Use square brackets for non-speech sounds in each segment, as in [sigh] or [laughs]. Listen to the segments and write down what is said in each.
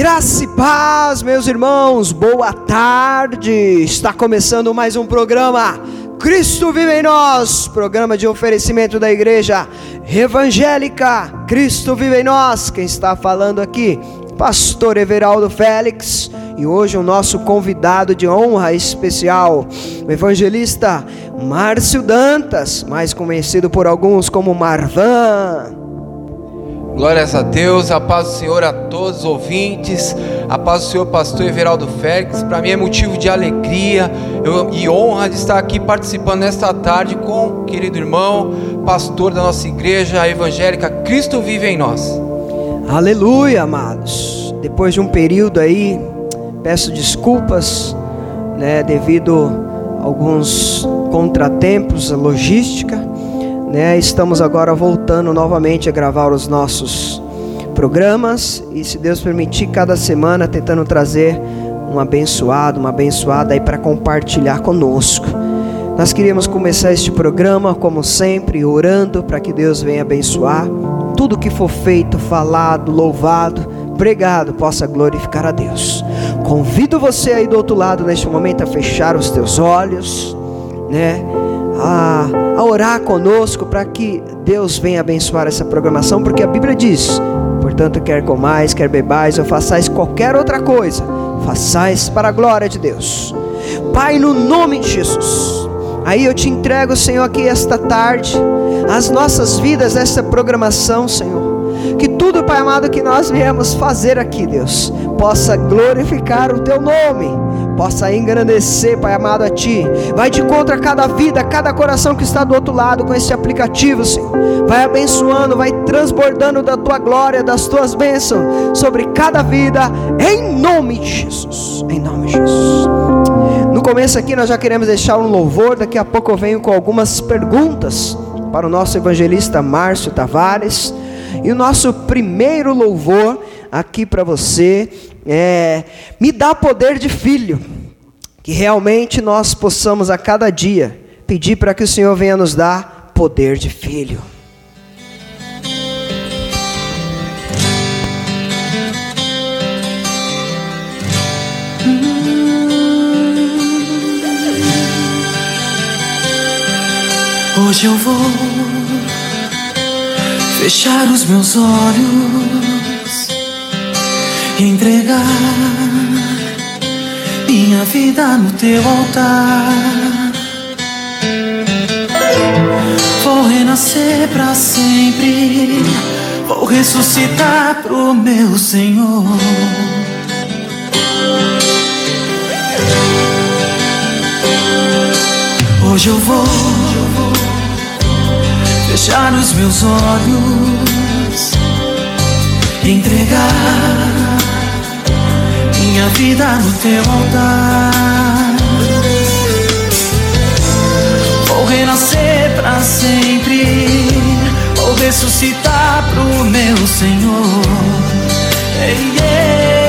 Graça e paz, meus irmãos, boa tarde. Está começando mais um programa Cristo vive em nós, programa de oferecimento da igreja evangélica. Cristo vive em nós. Quem está falando aqui? Pastor Everaldo Félix. E hoje o nosso convidado de honra especial, o evangelista Márcio Dantas, mais conhecido por alguns como Marvan. Glórias a Deus, a paz do Senhor a todos os ouvintes, a paz do Senhor, pastor Everaldo Félix. Para mim é motivo de alegria e honra de estar aqui participando nesta tarde com o querido irmão, pastor da nossa igreja evangélica Cristo Vive em Nós. Aleluia, amados. Depois de um período aí, peço desculpas, né, devido a alguns contratempos, a logística né? Estamos agora voltando novamente a gravar os nossos programas e se Deus permitir, cada semana tentando trazer um abençoado, uma abençoada aí para compartilhar conosco. Nós queríamos começar este programa, como sempre, orando para que Deus venha abençoar tudo que for feito, falado, louvado, pregado, possa glorificar a Deus. Convido você aí do outro lado neste momento a fechar os teus olhos, né? A, a orar conosco para que Deus venha abençoar essa programação, porque a Bíblia diz: portanto, quer comais, quer bebais ou façais qualquer outra coisa, façais para a glória de Deus. Pai, no nome de Jesus. Aí eu te entrego, Senhor, aqui esta tarde, as nossas vidas, essa programação, Senhor. Que tudo, Pai amado, que nós viemos fazer aqui, Deus, possa glorificar o Teu nome possa engrandecer, Pai amado, a Ti. Vai de contra cada vida, cada coração que está do outro lado com esse aplicativo, Senhor. Vai abençoando, vai transbordando da Tua glória, das Tuas bênçãos sobre cada vida, em nome de Jesus. Em nome de Jesus. No começo aqui nós já queremos deixar um louvor, daqui a pouco eu venho com algumas perguntas para o nosso evangelista Márcio Tavares. E o nosso primeiro louvor aqui para você é, me dá poder de filho, que realmente nós possamos a cada dia pedir para que o Senhor venha nos dar poder de filho. Hoje eu vou fechar os meus olhos entregar minha vida no teu altar. Vou renascer para sempre, vou ressuscitar pro meu Senhor. Hoje eu vou fechar os meus olhos, entregar minha vida no teu altar. Vou renascer pra sempre, vou ressuscitar pro meu Senhor. Ei, ei.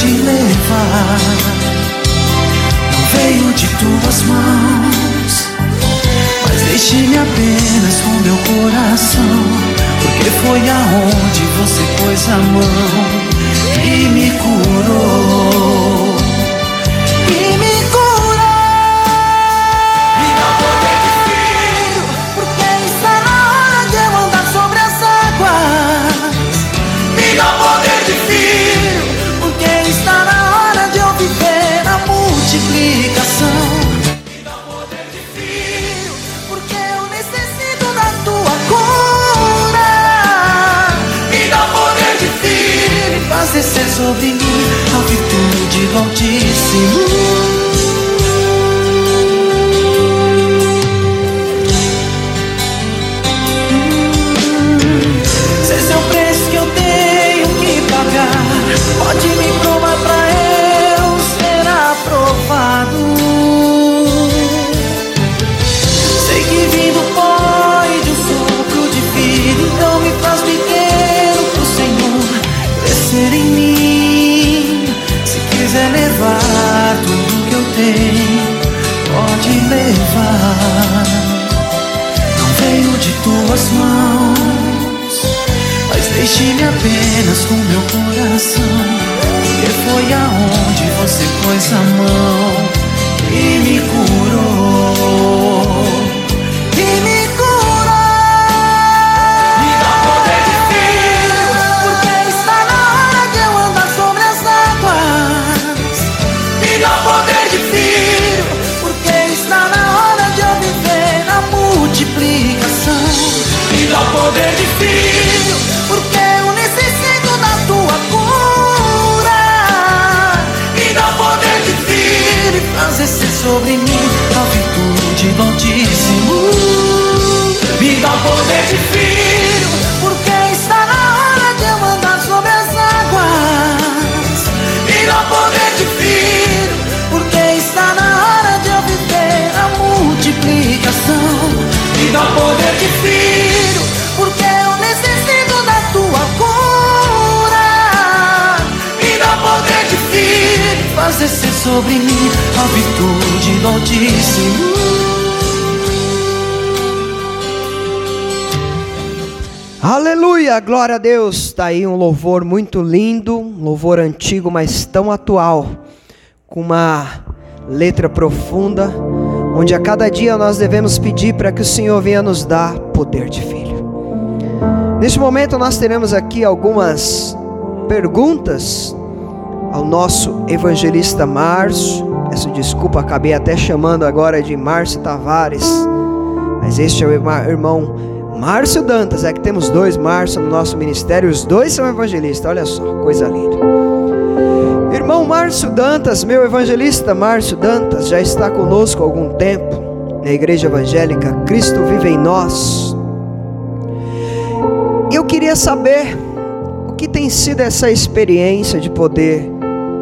Pode levar. Não veio de tuas mãos, mas deixe-me apenas com meu coração. Porque foi aonde você pôs a mão e me curou. Sobre mim a virtude do glória a Deus. Está aí um louvor muito lindo, um louvor antigo, mas tão atual, com uma letra profunda, onde a cada dia nós devemos pedir para que o Senhor venha nos dar poder de filho. Neste momento nós teremos aqui algumas perguntas ao nosso evangelista Márcio. Peço desculpa, acabei até chamando agora de Márcio Tavares, mas este é o irmão Márcio Dantas. É que temos dois Márcio no nosso ministério, os dois são evangelistas. Olha só, coisa linda. Irmão Márcio Dantas, meu evangelista Márcio Dantas, já está conosco há algum tempo na Igreja Evangélica Cristo Vive em Nós. Eu queria saber o que tem sido essa experiência de poder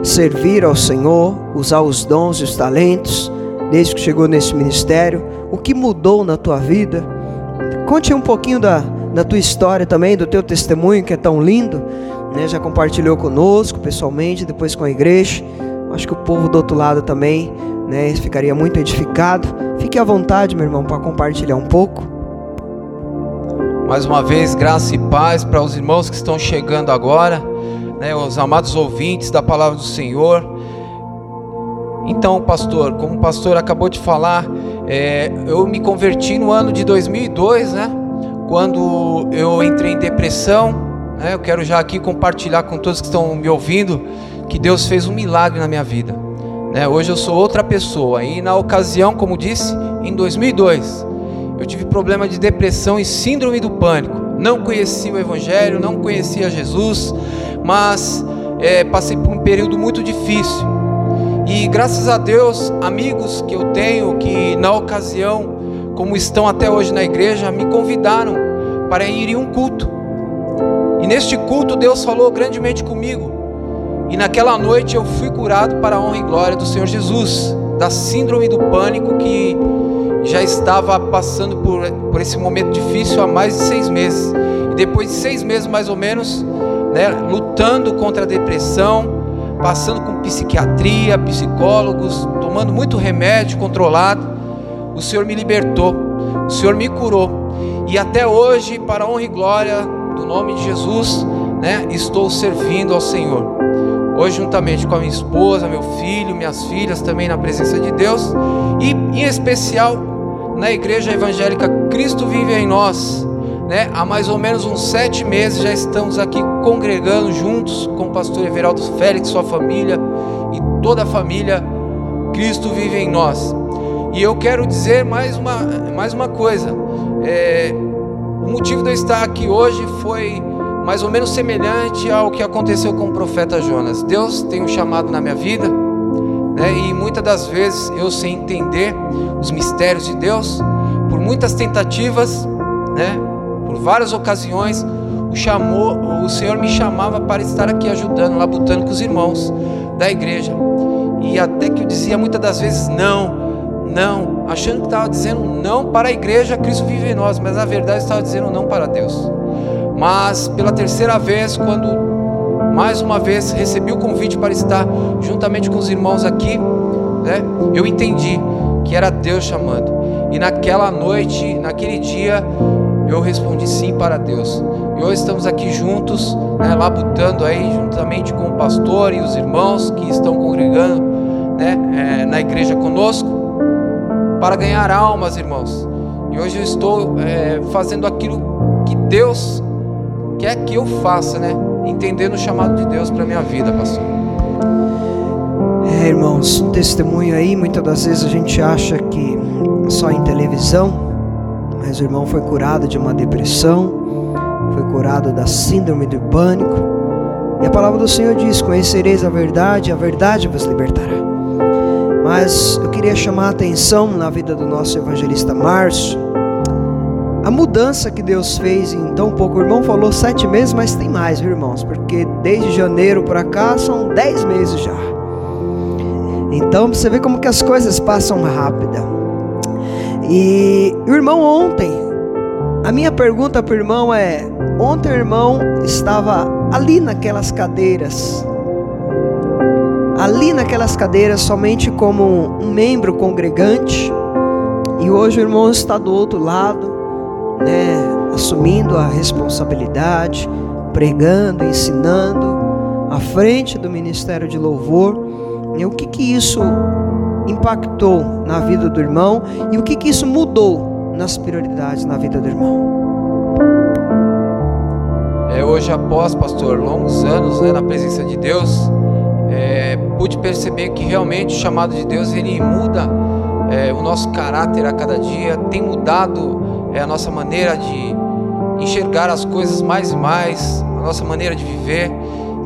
servir ao Senhor, usar os dons e os talentos, desde que chegou nesse ministério, o que mudou na tua vida? Conte um pouquinho da, da tua história também, do teu testemunho que é tão lindo, né? Já compartilhou conosco pessoalmente, depois com a igreja. Acho que o povo do outro lado também, né, ficaria muito edificado. Fique à vontade, meu irmão, para compartilhar um pouco. Mais uma vez, graça e paz para os irmãos que estão chegando agora, né, os amados ouvintes da palavra do Senhor. Então, pastor, como o pastor acabou de falar, é, eu me converti no ano de 2002, né? Quando eu entrei em depressão, né? Eu quero já aqui compartilhar com todos que estão me ouvindo que Deus fez um milagre na minha vida. Né? Hoje eu sou outra pessoa. E na ocasião, como disse, em 2002, eu tive problema de depressão e síndrome do pânico. Não conhecia o Evangelho, não conhecia Jesus, mas é, passei por um período muito difícil. E graças a Deus, amigos que eu tenho que na ocasião, como estão até hoje na igreja, me convidaram para ir em um culto. E neste culto Deus falou grandemente comigo. E naquela noite eu fui curado para a honra e glória do Senhor Jesus, da síndrome do pânico que já estava passando por, por esse momento difícil há mais de seis meses. E depois de seis meses mais ou menos, né, lutando contra a depressão, passando com psiquiatria, psicólogos, tomando muito remédio controlado, o Senhor me libertou, o Senhor me curou. E até hoje, para a honra e glória do nome de Jesus, né, estou servindo ao Senhor. Hoje, juntamente com a minha esposa, meu filho, minhas filhas, também na presença de Deus, e em especial na Igreja Evangélica Cristo Vive em Nós, né? Há mais ou menos uns sete meses já estamos aqui congregando juntos com o pastor Everaldo Félix, sua família e toda a família Cristo vive em nós. E eu quero dizer mais uma, mais uma coisa. É, o motivo de eu estar aqui hoje foi mais ou menos semelhante ao que aconteceu com o profeta Jonas. Deus tem um chamado na minha vida, né? E muitas das vezes eu sem entender os mistérios de Deus, por muitas tentativas, né? Por várias ocasiões, o chamou, o Senhor me chamava para estar aqui ajudando, labutando com os irmãos da igreja. E até que eu dizia muitas das vezes não, não, achando que estava dizendo não para a igreja, Cristo vive em nós, mas na verdade estava dizendo não para Deus. Mas pela terceira vez, quando mais uma vez recebi o convite para estar juntamente com os irmãos aqui, né? Eu entendi que era Deus chamando. E naquela noite, naquele dia, eu respondi sim para Deus. E hoje estamos aqui juntos, né, labutando aí, juntamente com o pastor e os irmãos que estão congregando né, é, na igreja conosco, para ganhar almas, irmãos. E hoje eu estou é, fazendo aquilo que Deus quer que eu faça, né? Entendendo o chamado de Deus para minha vida, pastor. É, irmãos, testemunho aí, muitas das vezes a gente acha que só em televisão, mas o irmão foi curado de uma depressão, foi curado da síndrome do pânico. E a palavra do Senhor diz: Conhecereis a verdade, a verdade vos libertará. Mas eu queria chamar a atenção na vida do nosso evangelista Márcio, a mudança que Deus fez em tão pouco. O irmão falou sete meses, mas tem mais, viu, irmãos? Porque desde janeiro para cá são dez meses já. Então você vê como que as coisas passam rápida. E o irmão ontem, a minha pergunta para o irmão é: ontem o irmão estava ali naquelas cadeiras, ali naquelas cadeiras somente como um membro congregante, e hoje o irmão está do outro lado, né, assumindo a responsabilidade, pregando, ensinando, à frente do ministério de louvor. E o que que isso impactou na vida do irmão e o que que isso mudou nas prioridades na vida do irmão? É, hoje, após, pastor, longos anos né, na presença de Deus, é, pude perceber que realmente o chamado de Deus ele muda é, o nosso caráter a cada dia, tem mudado é, a nossa maneira de enxergar as coisas mais e mais, a nossa maneira de viver,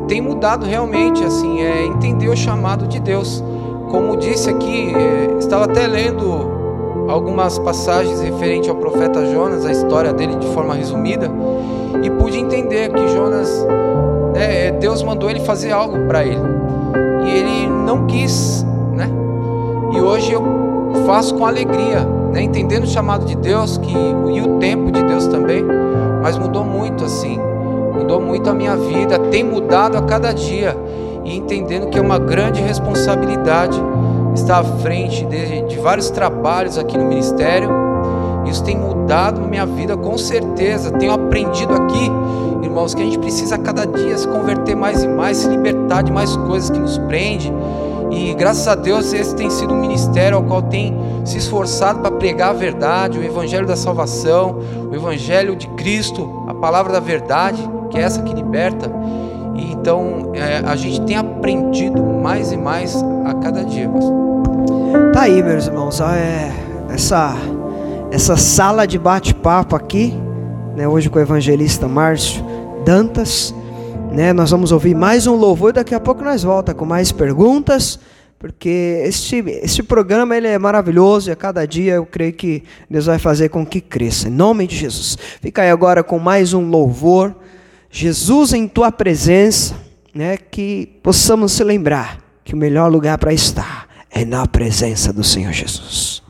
tem mudado realmente, assim, é entender o chamado de Deus. Como disse aqui, é, estava até lendo algumas passagens referente ao profeta Jonas, a história dele de forma resumida, e pude entender que Jonas, né, Deus mandou ele fazer algo para ele e ele não quis, né? E hoje eu faço com alegria, né? Entendendo o chamado de Deus que e o tempo de Deus também, mas mudou muito assim, mudou muito a minha vida, tem mudado a cada dia e entendendo que é uma grande responsabilidade estar à frente de, de vários trabalhos aqui no ministério. Isso tem mudado minha vida com certeza. Tenho aprendido aqui irmãos, que a gente precisa a cada dia se converter mais e mais, se libertar de mais coisas que nos prende. E graças a Deus esse tem sido um ministério ao qual tem se esforçado para pregar a verdade, o evangelho da salvação, o evangelho de Cristo, a palavra da verdade, que é essa que liberta. Então é, a gente tem aprendido mais e mais a cada dia. Tá aí, meus irmãos, é, essa essa sala de bate-papo aqui, né, hoje com o evangelista Márcio Dantas. Né? Nós vamos ouvir mais um louvor e daqui a pouco nós volta com mais perguntas, porque este, este programa ele é maravilhoso e a cada dia eu creio que Deus vai fazer com que cresça. Em nome de Jesus. Fica aí agora com mais um louvor. Jesus em tua presença, né? Que possamos se lembrar que o melhor lugar para estar é na presença do Senhor Jesus.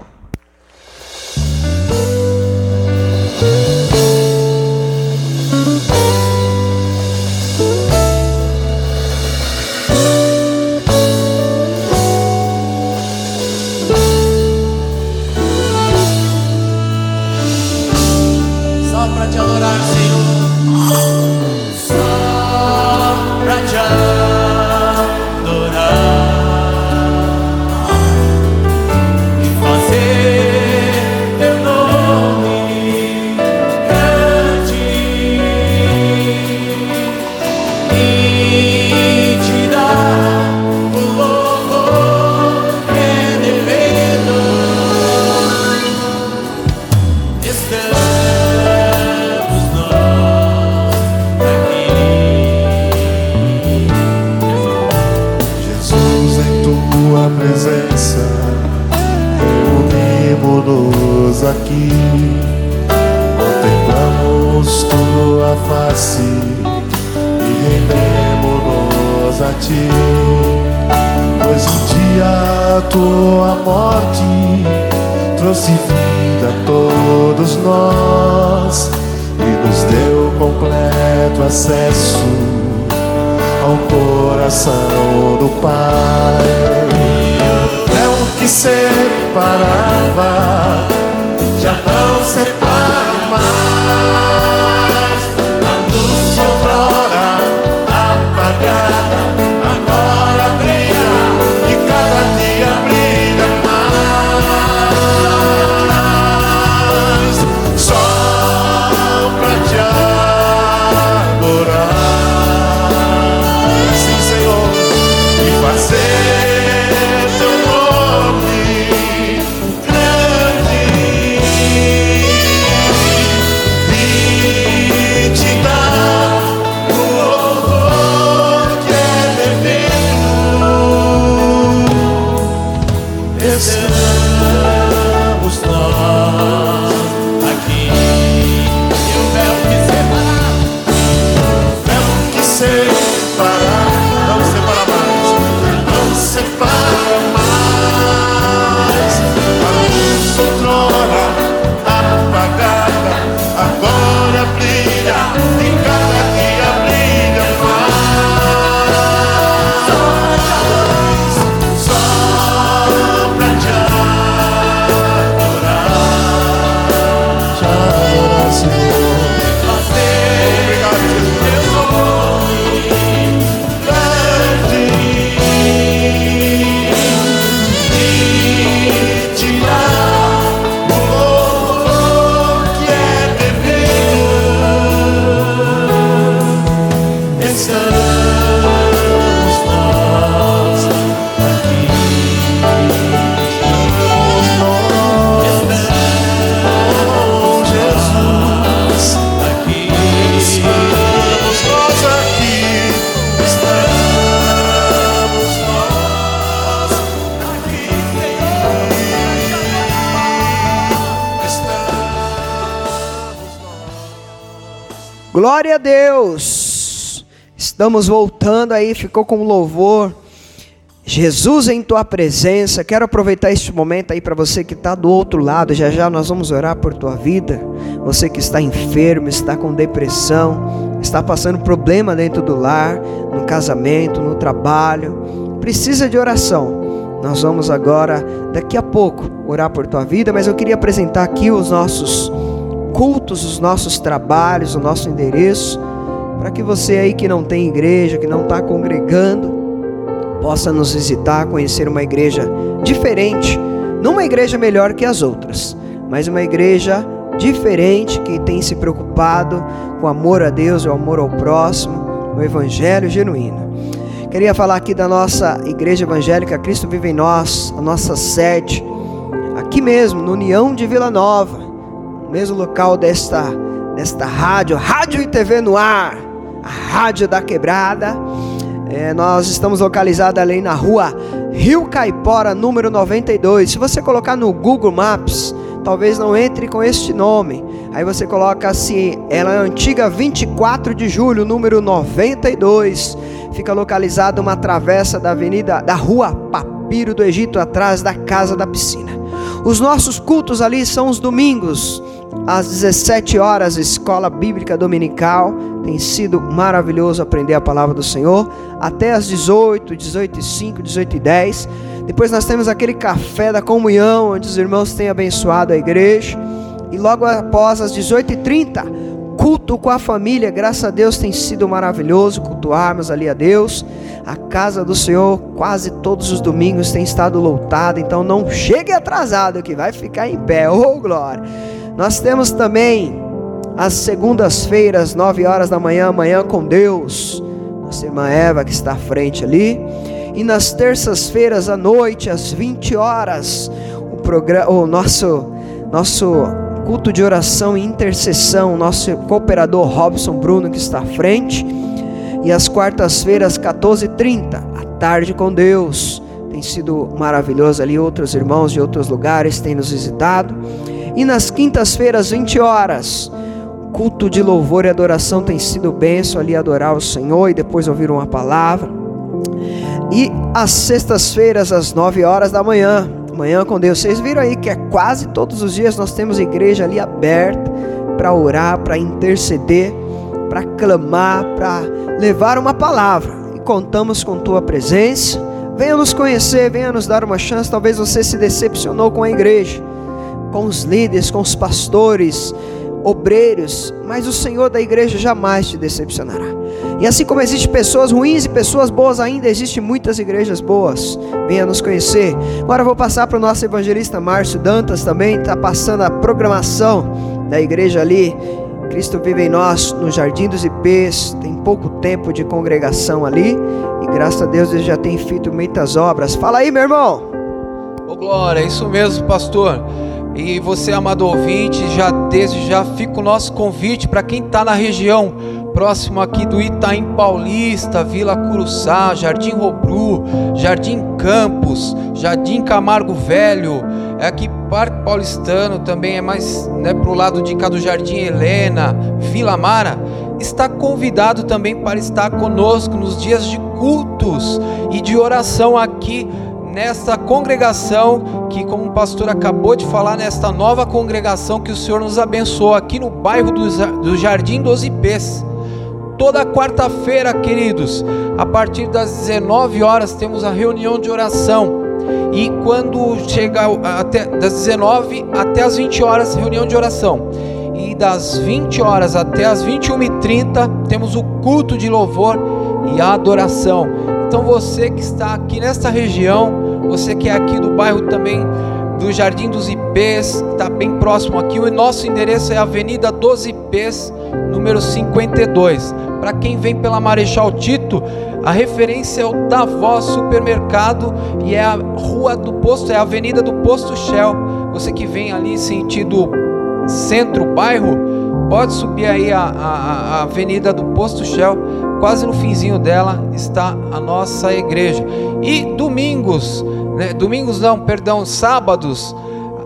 tua face e rendemos-nos a ti. Pois um dia a tua morte trouxe vida a todos nós e nos deu completo acesso ao coração do Pai. É o que separava, já não separa mais. God. Glória a Deus. Estamos voltando aí, ficou com louvor. Jesus em tua presença. Quero aproveitar este momento aí para você que está do outro lado. Já já nós vamos orar por tua vida. Você que está enfermo, está com depressão, está passando problema dentro do lar, no casamento, no trabalho, precisa de oração. Nós vamos agora, daqui a pouco, orar por tua vida, mas eu queria apresentar aqui os nossos cultos, os nossos trabalhos, o nosso endereço, para que você aí que não tem igreja, que não está congregando, possa nos visitar, conhecer uma igreja diferente, não uma igreja melhor que as outras, mas uma igreja diferente que tem se preocupado com o amor a Deus o amor ao próximo, o evangelho genuíno. Queria falar aqui da nossa igreja evangélica Cristo Vive em Nós, a nossa sede, aqui mesmo, no União de Vila Nova, no mesmo local desta, desta rádio, Rádio e TV no ar, a Rádio da Quebrada. É, nós estamos localizados ali na rua Rio Caipora, número 92. Se você colocar no Google Maps, talvez não entre com este nome. Aí você coloca assim, ela é antiga 24 de julho, número 92. Fica localizada uma travessa da avenida da rua Papiro do Egito, atrás da casa da piscina. Os nossos cultos ali são os domingos, às 17 horas, escola bíblica dominical. Tem sido maravilhoso aprender a palavra do Senhor. Até às 18, 18 e 5, 18 e 10. Depois nós temos aquele café da comunhão, onde os irmãos têm abençoado a igreja. E logo após as 18h30, culto com a família. Graças a Deus tem sido maravilhoso cultuarmos ali a Deus. A casa do Senhor, quase todos os domingos, tem estado lotada. Então não chegue atrasado, que vai ficar em pé. Oh, glória! Nós temos também as segundas-feiras, 9 horas da manhã, manhã com Deus. Nossa irmã Eva que está à frente ali. E nas terças-feiras à noite, às 20 horas, o programa, o nosso nosso culto de oração e intercessão, nosso cooperador Robson Bruno que está à frente. E às quartas-feiras, 14h30, à tarde com Deus. Tem sido maravilhoso ali, outros irmãos de outros lugares têm nos visitado. E nas quintas-feiras, 20 horas, culto de louvor e adoração tem sido benção ali adorar o Senhor e depois ouvir uma palavra. E às sextas-feiras, às 9 horas da manhã, manhã com Deus. Vocês viram aí que é quase todos os dias nós temos igreja ali aberta para orar, para interceder, para clamar, para levar uma palavra. E contamos com tua presença. Venha nos conhecer, venha nos dar uma chance. Talvez você se decepcionou com a igreja, com os líderes, com os pastores, obreiros, mas o Senhor da igreja jamais te decepcionará. E assim como existem pessoas ruins e pessoas boas, ainda existem muitas igrejas boas. Venha nos conhecer. Agora eu vou passar para o nosso evangelista Márcio Dantas também, está passando a programação da igreja ali. Cristo vive em nós, no Jardim dos Ipês. Tem pouco tempo de congregação ali. E graças a Deus ele já tem feito muitas obras. Fala aí, meu irmão. Ô Glória, é isso mesmo, pastor. E você, amado ouvinte, já desde já fica o nosso convite para quem está na região próximo aqui do Itaim Paulista, Vila Curuçá, Jardim Robru, Jardim Campos, Jardim Camargo Velho, é aqui Parque Paulistano também é mais né, pro lado de cá do Jardim Helena, Vila Mara, está convidado também para estar conosco nos dias de cultos e de oração aqui nesta congregação que, como o pastor acabou de falar, nesta nova congregação que o Senhor nos abençoou aqui no bairro do, Jardim dos Ipês. Toda quarta-feira, queridos, a partir das 19 horas, temos a reunião de oração. E quando chega até das 19 até as 20 horas, reunião de oração. E das 20 horas até as 21h30, temos o culto de louvor e adoração. Então você que está aqui nesta região, você que é aqui do bairro também do Jardim dos Ipês, está bem próximo aqui. O nosso endereço é Avenida dos Ipês, número 52. Para quem vem pela Marechal Tito, a referência é o Davó Supermercado e é a rua do posto, é a Avenida do Posto Shell. Você que vem ali sentido centro, bairro, pode subir aí a, a, a Avenida do Posto Shell quase no finzinho dela está a nossa igreja. E domingos, né, domingos não, perdão, sábados,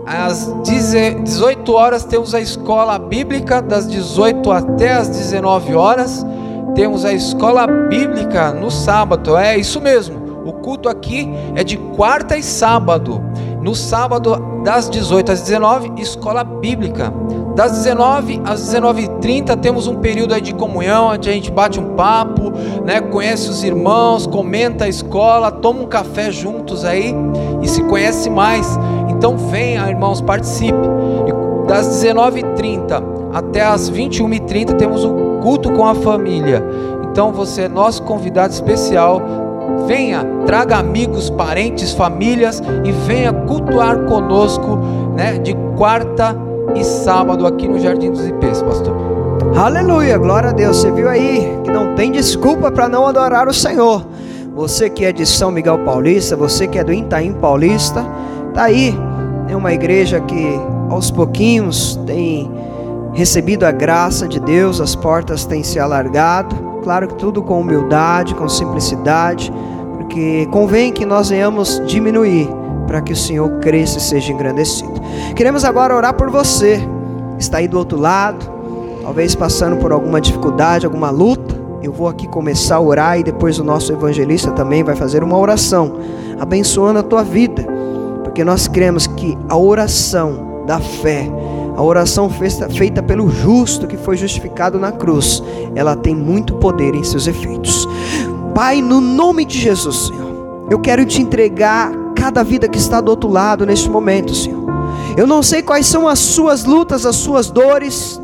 às 18 horas temos a escola bíblica, das 18 até as 19 horas. Temos a escola bíblica no sábado, é isso mesmo. O culto aqui é de quarta e sábado. No sábado, das 18 às 19, escola bíblica. Das 19 às 19h30 temos um período aí de comunhão, onde a gente bate um papo, né, conhece os irmãos, comenta a escola, toma um café juntos aí e se conhece mais. Então venha, irmãos, participe. E das 19h30 até as 21h30 temos um culto com a família. Então você é nosso convidado especial venha, traga amigos, parentes, famílias e venha cultuar conosco, né, de quarta e sábado aqui no Jardim dos Ipês, pastor. Aleluia, glória a Deus. Você viu aí que não tem desculpa para não adorar o Senhor. Você que é de São Miguel Paulista, você que é do Itaim Paulista, tá aí. É uma igreja que aos pouquinhos tem recebido a graça de Deus, as portas têm se alargado. Claro que tudo com humildade, com simplicidade, porque convém que nós venhamos diminuir para que o Senhor cresça e seja engrandecido. Queremos agora orar por você, está aí do outro lado, talvez passando por alguma dificuldade, alguma luta. Eu vou aqui começar a orar e depois o nosso evangelista também vai fazer uma oração, abençoando a tua vida, porque nós cremos que a oração da fé, a oração feita pelo justo que foi justificado na cruz, ela tem muito poder em seus efeitos. Pai, no nome de Jesus, Senhor, eu quero te entregar cada vida que está do outro lado neste momento, Senhor. Eu não sei quais são as suas lutas, as suas dores,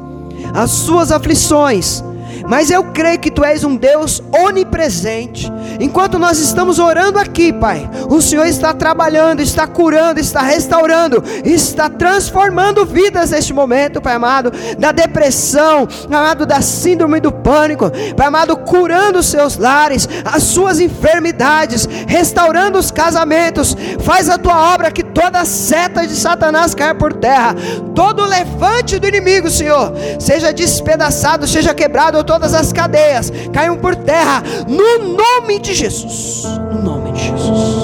as suas aflições, mas eu creio que tu és um Deus onipresente. Enquanto nós estamos orando aqui, Pai, o Senhor está trabalhando, está curando, está restaurando, está transformando vidas neste momento, Pai amado, da depressão, amado, da síndrome do pânico, Pai amado, curando os seus lares, as suas enfermidades, restaurando os casamentos. Faz a tua obra que toda seta de Satanás caia por terra, todo levante do inimigo, Senhor, seja despedaçado, seja quebrado todas as cadeias caiam por terra, no nome de Jesus. No nome de Jesus.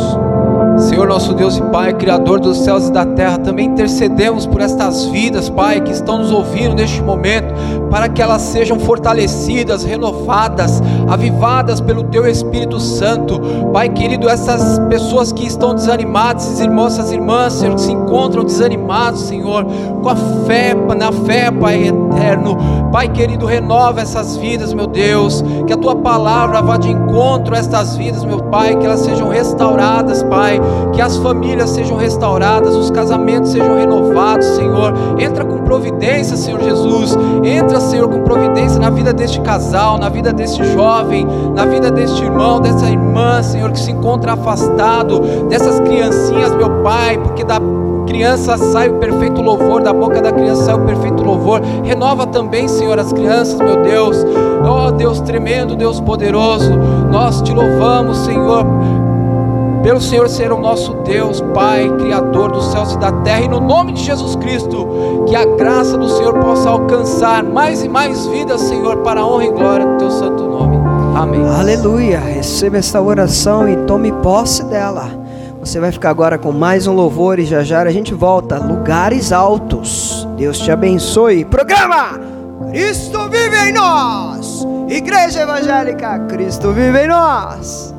Senhor nosso Deus e Pai, Criador dos céus e da terra, também intercedemos por estas vidas, Pai, que estão nos ouvindo neste momento. para que elas sejam fortalecidas, renovadas, avivadas pelo Teu Espírito Santo. Pai querido, essas pessoas que estão desanimadas, esses irmãos, essas irmãs, Senhor, que se encontram desanimados, Senhor, com a fé, na fé, Pai eterno. Pai querido, renova essas vidas, meu Deus, que a Tua palavra vá de encontro a estas vidas, meu Pai, que elas sejam restauradas, Pai, que as famílias sejam restauradas, os casamentos sejam renovados, Senhor. Entra com providência, Senhor Jesus. Entra, Senhor, com providência na vida deste casal, na vida deste jovem, na vida deste irmão, dessa irmã, Senhor, que se encontra afastado, dessas criancinhas, meu Pai, porque da criança sai o perfeito louvor, da boca da criança sai o perfeito louvor. Renova também, Senhor, as crianças, meu Deus. Oh, Deus tremendo, Deus poderoso. Nós te louvamos, Senhor pelo Senhor ser o nosso Deus, Pai, Criador dos céus e da terra, e no nome de Jesus Cristo, que a graça do Senhor possa alcançar mais e mais vidas, Senhor, para a honra e glória do Teu santo nome. Amém. Aleluia. Receba esta oração e tome posse dela. Você vai ficar agora com mais um louvor e já já a gente volta. Lugares altos. Deus te abençoe. Programa Cristo vive em nós. Igreja Evangélica Cristo vive em nós.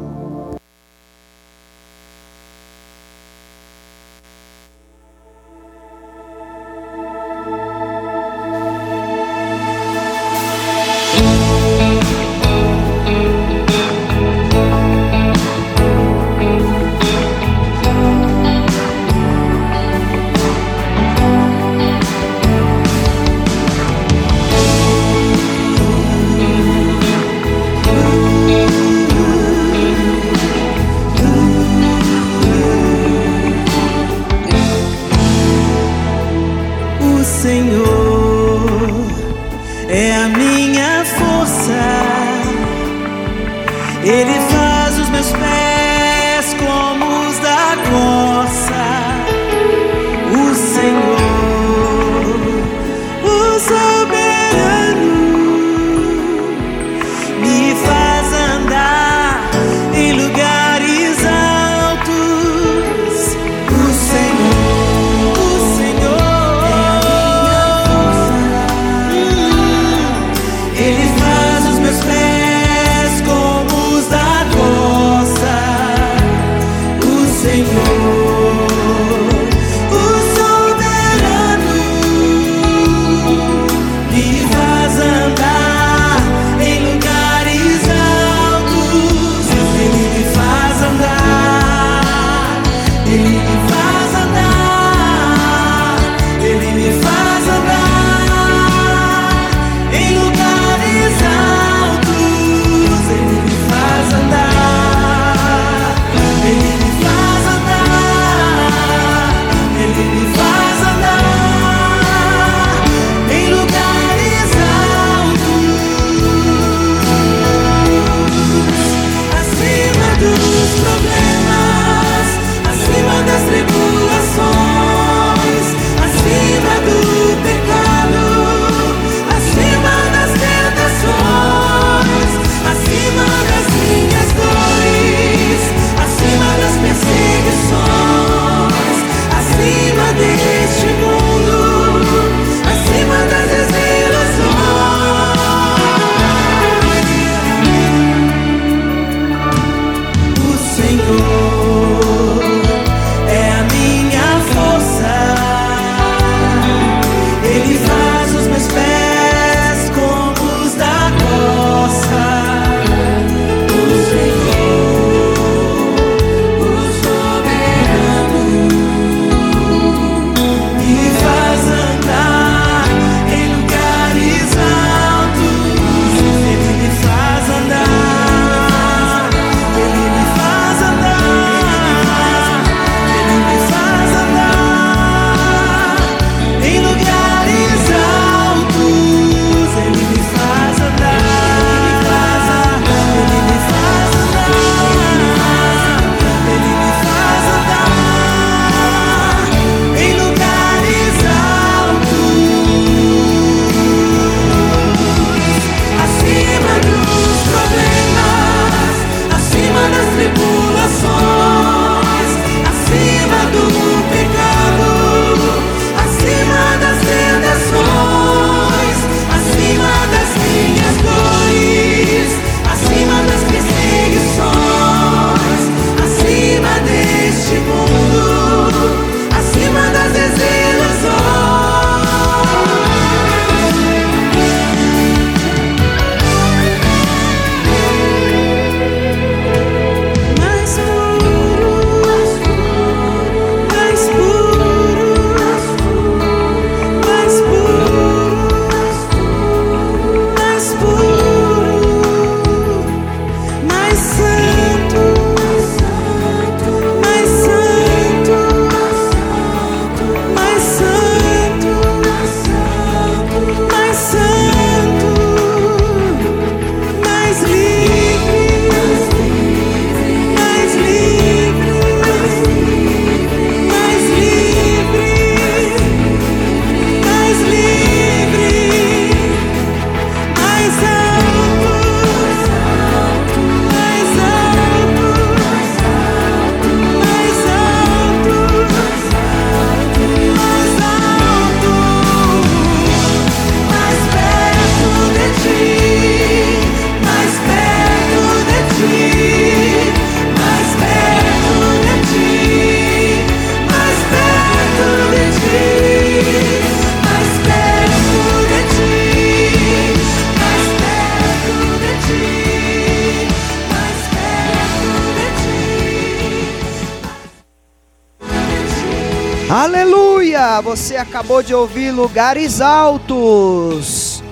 Acabou de ouvir Lugares Altos.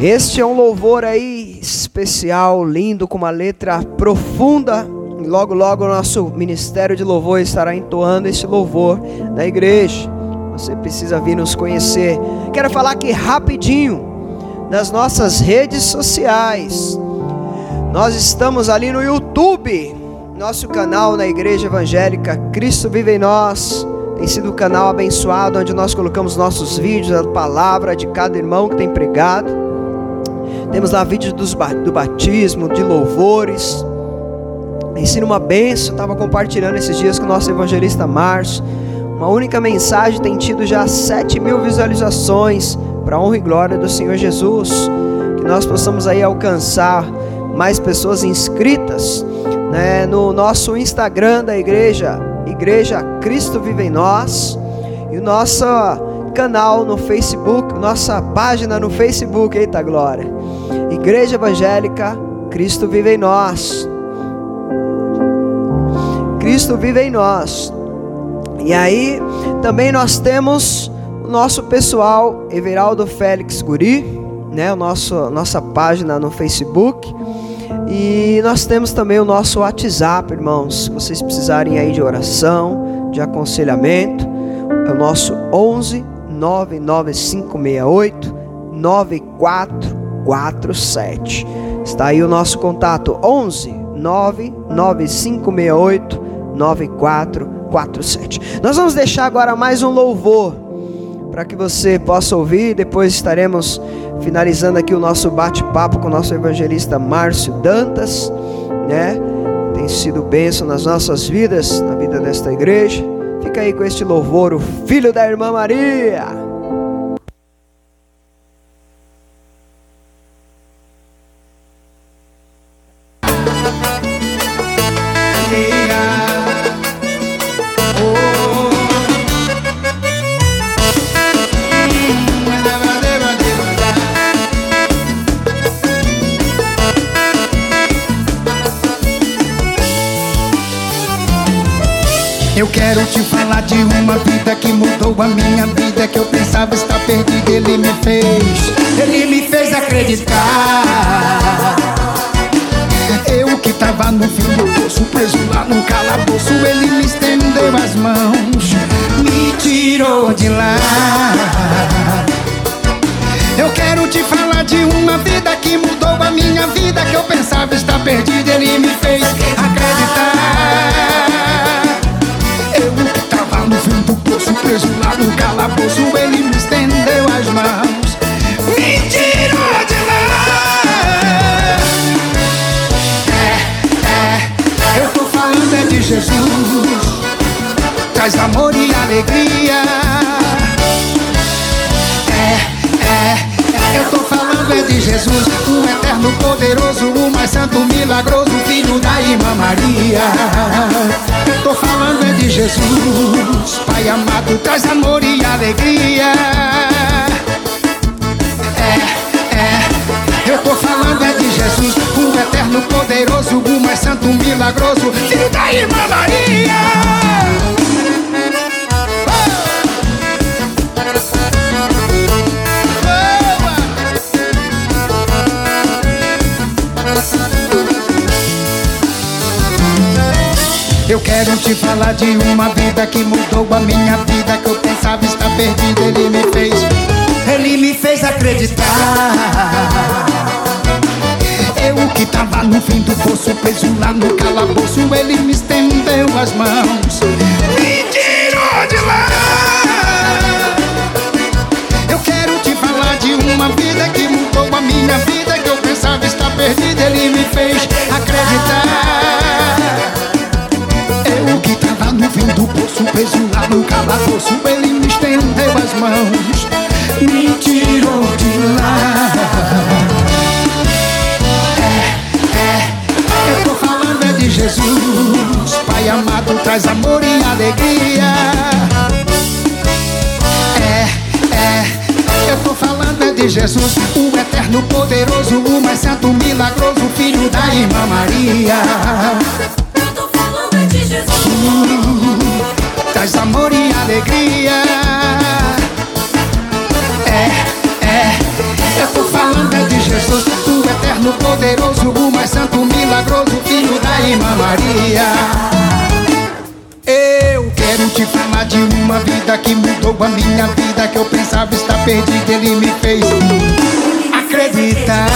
Este é um louvor aí especial, lindo, com uma letra profunda. Logo, logo o nosso ministério de louvor estará entoando esse louvor na igreja. Você precisa vir nos conhecer. Quero falar aqui rapidinho das nossas redes sociais. Nós estamos ali no YouTube, nosso canal na Igreja Evangélica Cristo Vive em Nós. Tem sido um canal abençoado onde nós colocamos nossos vídeos, a palavra de cada irmão que tem pregado. Temos lá vídeos dos, do batismo, de louvores. Ensina uma benção. Estava compartilhando esses dias com o nosso evangelista Márcio. Uma única mensagem tem tido já 7 mil visualizações para honra e glória do Senhor Jesus. Que nós possamos aí alcançar mais pessoas inscritas né, no nosso Instagram da igreja, Igreja Cristo Vive em Nós, e o nosso canal no Facebook, nossa página no Facebook, eita glória. Igreja Evangélica Cristo Vive em Nós. Cristo vive em nós. E aí, também nós temos o nosso pessoal, Everaldo Félix Guri, né, o nosso, nossa página no Facebook. E nós temos também o nosso WhatsApp, irmãos. Se vocês precisarem aí de oração, de aconselhamento, é o nosso 11 99568 9447. Está aí o nosso contato 11 99568 9447. Nós vamos deixar agora mais um louvor para que você possa ouvir. Depois estaremos finalizando aqui o nosso bate-papo com o nosso evangelista Márcio Dantas, né? Tem sido bênção nas nossas vidas, na vida desta igreja. Fica aí com este louvor, o filho da irmã Maria. Traz amor e alegria é, é, eu tô falando é de Jesus, o eterno poderoso, o mais santo, milagroso, filho da irmã Maria. Tô falando é de Jesus, Pai amado, traz amor e alegria. É, é, eu tô falando é de Jesus, o eterno poderoso, o mais santo, milagroso, filho da irmã Maria. Eu quero te falar de uma vida que mudou a minha vida Que eu pensava estar perdido, ele me fez. Ele me fez acreditar. Eu que tava no fim do poço Preso lá no calabouço Ele me estendeu as mãos. Me tirou de lá. Eu quero te falar de uma vida que mudou a minha vida Que eu pensava estar perdido, ele me fez acreditar eu que tava no fim do poço, preso lá no calabouço. Ele me estendeu as mãos, me tirou de lá. É, é, eu tô falando é de Jesus. Pai amado, traz amor e alegria. É, é, eu tô falando é de Jesus. O eterno poderoso, o mais santo, milagroso Filho da irmã Maria Tu traz amor e alegria. É, é, eu tô falando é de Jesus, tu eterno, poderoso, o mais santo, milagroso, filho da irmã Maria. Eu quero te falar de uma vida que mudou a minha vida Que eu pensava estar perdida, ele me fez acreditar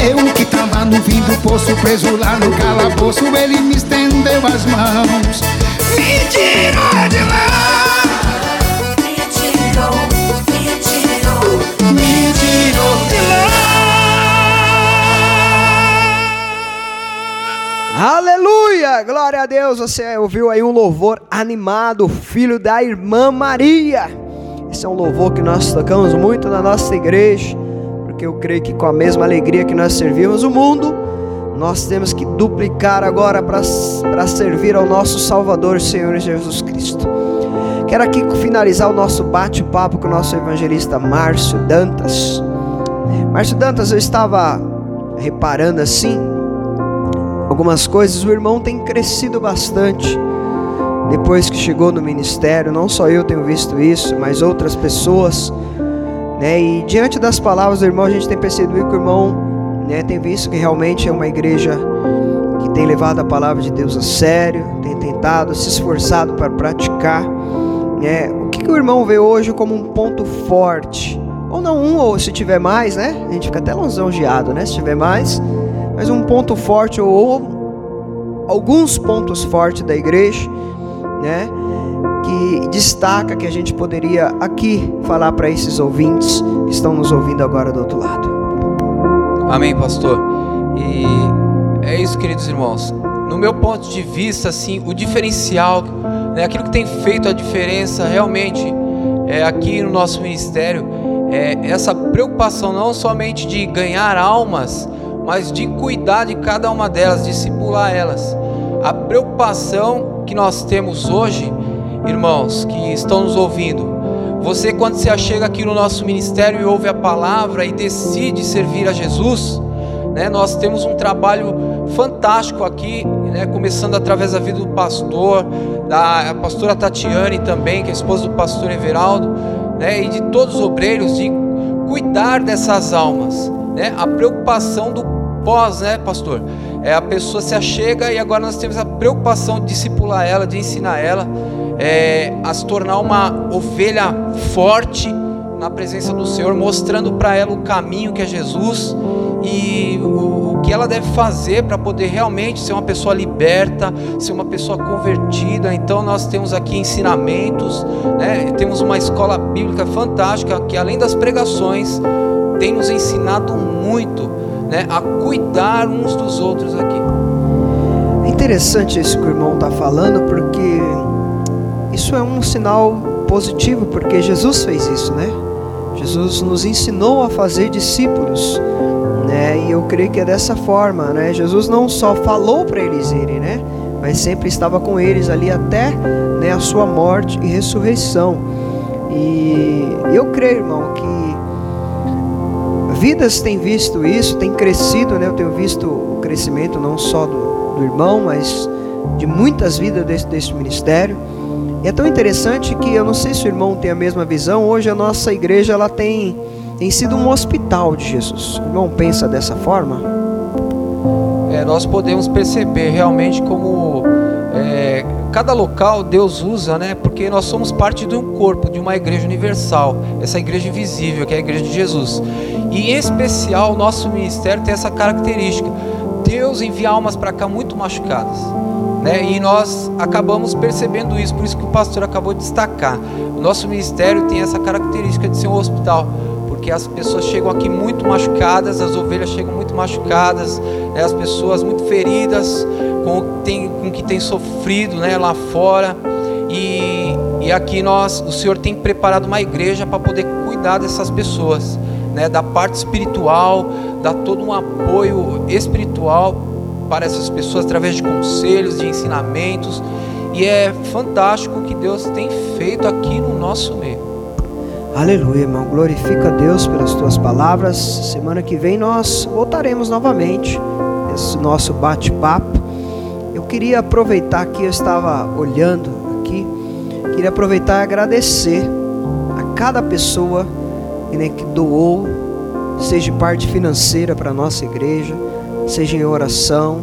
eu que tava no fim do poço Preso lá no calabouço Ele me estendeu as mãos Me tirou de lá Me tirou, me tirou. Me tirou de lá Aleluia! Glória a Deus! Você ouviu aí um louvor animado, filho da irmã Maria. Esse é um louvor que nós tocamos muito na nossa igreja, porque eu creio que com a mesma alegria que nós servimos o mundo, nós temos que duplicar agora para servir ao nosso Salvador, Senhor Jesus Cristo. Quero aqui finalizar o nosso bate-papo com o nosso evangelista Márcio Dantas. Márcio Dantas, eu estava reparando assim, algumas coisas, o irmão tem crescido bastante depois que chegou no ministério. Não só eu tenho visto isso, mas outras pessoas. Né? E diante das palavras do irmão, a gente tem percebido que o irmão né, tem visto que realmente é uma igreja que tem levado a palavra de Deus a sério, tem tentado, se esforçado para praticar. Né? O que, que o irmão vê hoje como um ponto forte? Ou não um, ou se tiver mais, né? A gente fica até longeado, né? Se tiver mais, mas um ponto forte ou, ou alguns pontos fortes da igreja, né? Que destaca que a gente poderia aqui falar para esses ouvintes que estão nos ouvindo agora do outro lado. Amém, pastor. E é isso, queridos irmãos. No meu ponto de vista, assim, o diferencial, né, aquilo que tem feito a diferença realmente é, aqui no nosso ministério é essa preocupação não somente de ganhar almas, mas de cuidar de cada uma delas, discipular elas. A preocupação que nós temos hoje, irmãos que estão nos ouvindo, você quando se achega aqui no nosso ministério e ouve a palavra e decide servir a Jesus, né, nós temos um trabalho fantástico aqui, né, começando através da vida do pastor, da pastora Tatiane também, que é esposa do pastor Everaldo, né, e de todos os obreiros, de cuidar dessas almas. Né, a preocupação do pós, né, pastor? É a pessoa se achega e agora nós temos a preocupação de discipular ela, de ensinar ela é, a se tornar uma ovelha forte na presença do Senhor, mostrando para ela o caminho que é Jesus e o, o que ela deve fazer para poder realmente ser uma pessoa liberta, ser uma pessoa convertida. Então nós temos aqui ensinamentos, né? temos uma escola bíblica fantástica que além das pregações tem nos ensinado muito né? a cuidar uns dos outros aqui. É interessante isso que o irmão está falando, porque isso é um sinal positivo, porque Jesus fez isso, né? Jesus nos ensinou a fazer discípulos, né? E eu creio que é dessa forma, né? Jesus não só falou para eles irem, né? Mas sempre estava com eles ali até né, a sua morte e ressurreição. E eu creio, irmão, que vidas têm visto isso, têm crescido, né? Eu tenho visto o crescimento não só do, do irmão, mas de muitas vidas desse, desse ministério. É tão interessante que eu não sei se o irmão tem a mesma visão. Hoje a nossa igreja ela tem, tem sido um hospital de Jesus. O irmão pensa dessa forma? É, nós podemos perceber realmente como é, cada local Deus usa, né? Porque nós somos parte de um corpo, de uma igreja universal, essa igreja invisível, que é a igreja de Jesus. E em especial, nosso ministério tem essa característica. Deus envia almas para cá muito machucadas. Né? E nós acabamos percebendo isso, por isso que o pastor acabou de destacar. Nosso ministério tem essa característica de ser um hospital, porque as pessoas chegam aqui muito machucadas, as ovelhas chegam muito machucadas, né? as pessoas muito feridas com o, tem, com o que tem sofrido né? lá fora. E, e aqui nós, o Senhor tem preparado uma igreja para poder cuidar dessas pessoas, né? da parte espiritual, dar todo um apoio espiritual para essas pessoas através de conselhos, de ensinamentos. E é fantástico o que Deus tem feito aqui no nosso meio. Aleluia, irmão. Glorifica a Deus pelas tuas palavras. Semana que vem nós voltaremos novamente esse nosso bate-papo. Eu queria aproveitar que eu estava olhando aqui, queria aproveitar e agradecer a cada pessoa né, que doou, seja parte financeira para a nossa igreja, seja em oração,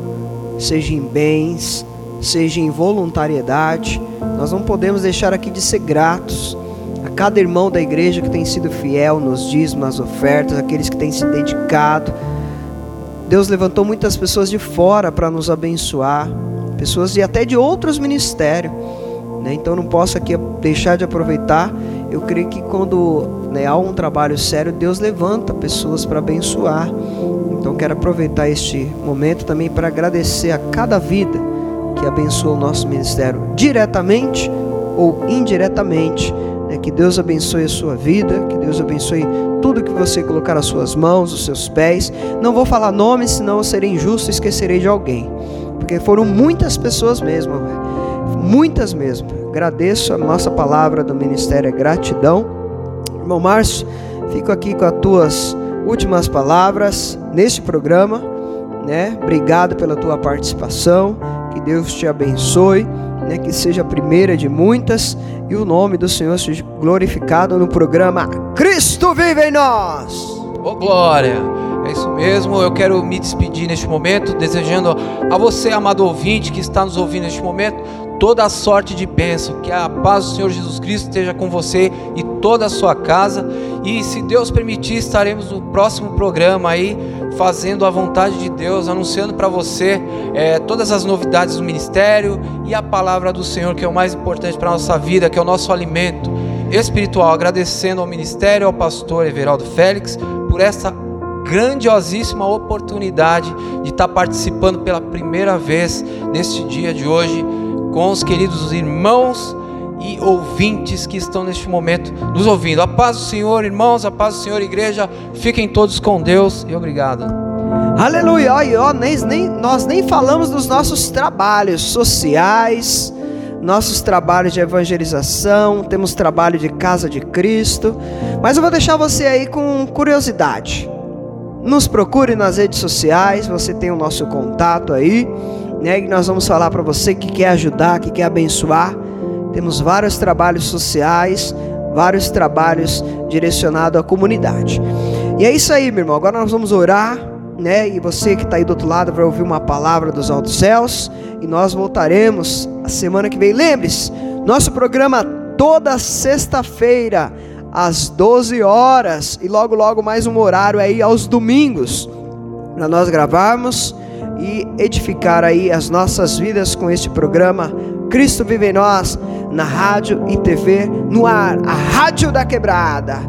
seja em bens, seja em voluntariedade. Nós não podemos deixar aqui de ser gratos a cada irmão da igreja que tem sido fiel nos dízimos, nas ofertas, aqueles que têm se dedicado. Deus levantou muitas pessoas de fora para nos abençoar, pessoas de até de outros ministérios. Né? Então não posso aqui deixar de aproveitar. Eu creio que quando né, há um trabalho sério, Deus levanta pessoas para abençoar. Então quero aproveitar este momento também para agradecer a cada vida que abençoa o nosso ministério diretamente ou indiretamente. Né? Que Deus abençoe a sua vida, que Deus abençoe tudo que você colocar as suas mãos, os seus pés. Não vou falar nomes, senão eu serei injusto e esquecerei de alguém. Porque foram muitas pessoas mesmo, muitas mesmo. Agradeço a nossa palavra do ministério é gratidão. Irmão Márcio, fico aqui com as tuas últimas palavras neste programa, né? Obrigado pela tua participação. Que Deus te abençoe, né? Que seja a primeira de muitas e o nome do Senhor seja glorificado no programa Cristo vive em nós. Ô oh, glória! É isso mesmo, eu quero me despedir neste momento, desejando a você, amado ouvinte, que está nos ouvindo neste momento, toda a sorte de bênção, que a paz do Senhor Jesus Cristo esteja com você e toda a sua casa. E se Deus permitir, estaremos no próximo programa aí, fazendo a vontade de Deus, anunciando para você é, todas as novidades do ministério e a palavra do Senhor, que é o mais importante para a nossa vida, que é o nosso alimento espiritual. Agradecendo ao ministério, ao pastor Everaldo Félix, por essa grandiosíssima oportunidade de estar participando pela primeira vez neste dia de hoje com os queridos irmãos e ouvintes que estão neste momento nos ouvindo. A paz do Senhor, irmãos, a paz do Senhor, igreja. Fiquem todos com Deus e obrigado. Aleluia. Ó, nem, nem, nós nem falamos dos nossos trabalhos sociais, nossos trabalhos de evangelização, temos trabalho de casa de Cristo. Mas eu vou deixar você aí com curiosidade. Nos procure nas redes sociais, você tem o nosso contato aí, né? E nós vamos falar para você que quer ajudar, que quer abençoar. Temos vários trabalhos sociais, vários trabalhos direcionados à comunidade. E é isso aí, meu irmão. Agora nós vamos orar, né? E você que está aí do outro lado vai ouvir uma palavra dos altos céus. E nós voltaremos a semana que vem. Lembre-se, nosso programa toda sexta-feira às 12 horas e logo logo mais um horário aí aos domingos para nós gravarmos e edificar aí as nossas vidas com este programa Cristo vive em nós na rádio e TV no ar, a Rádio da Quebrada.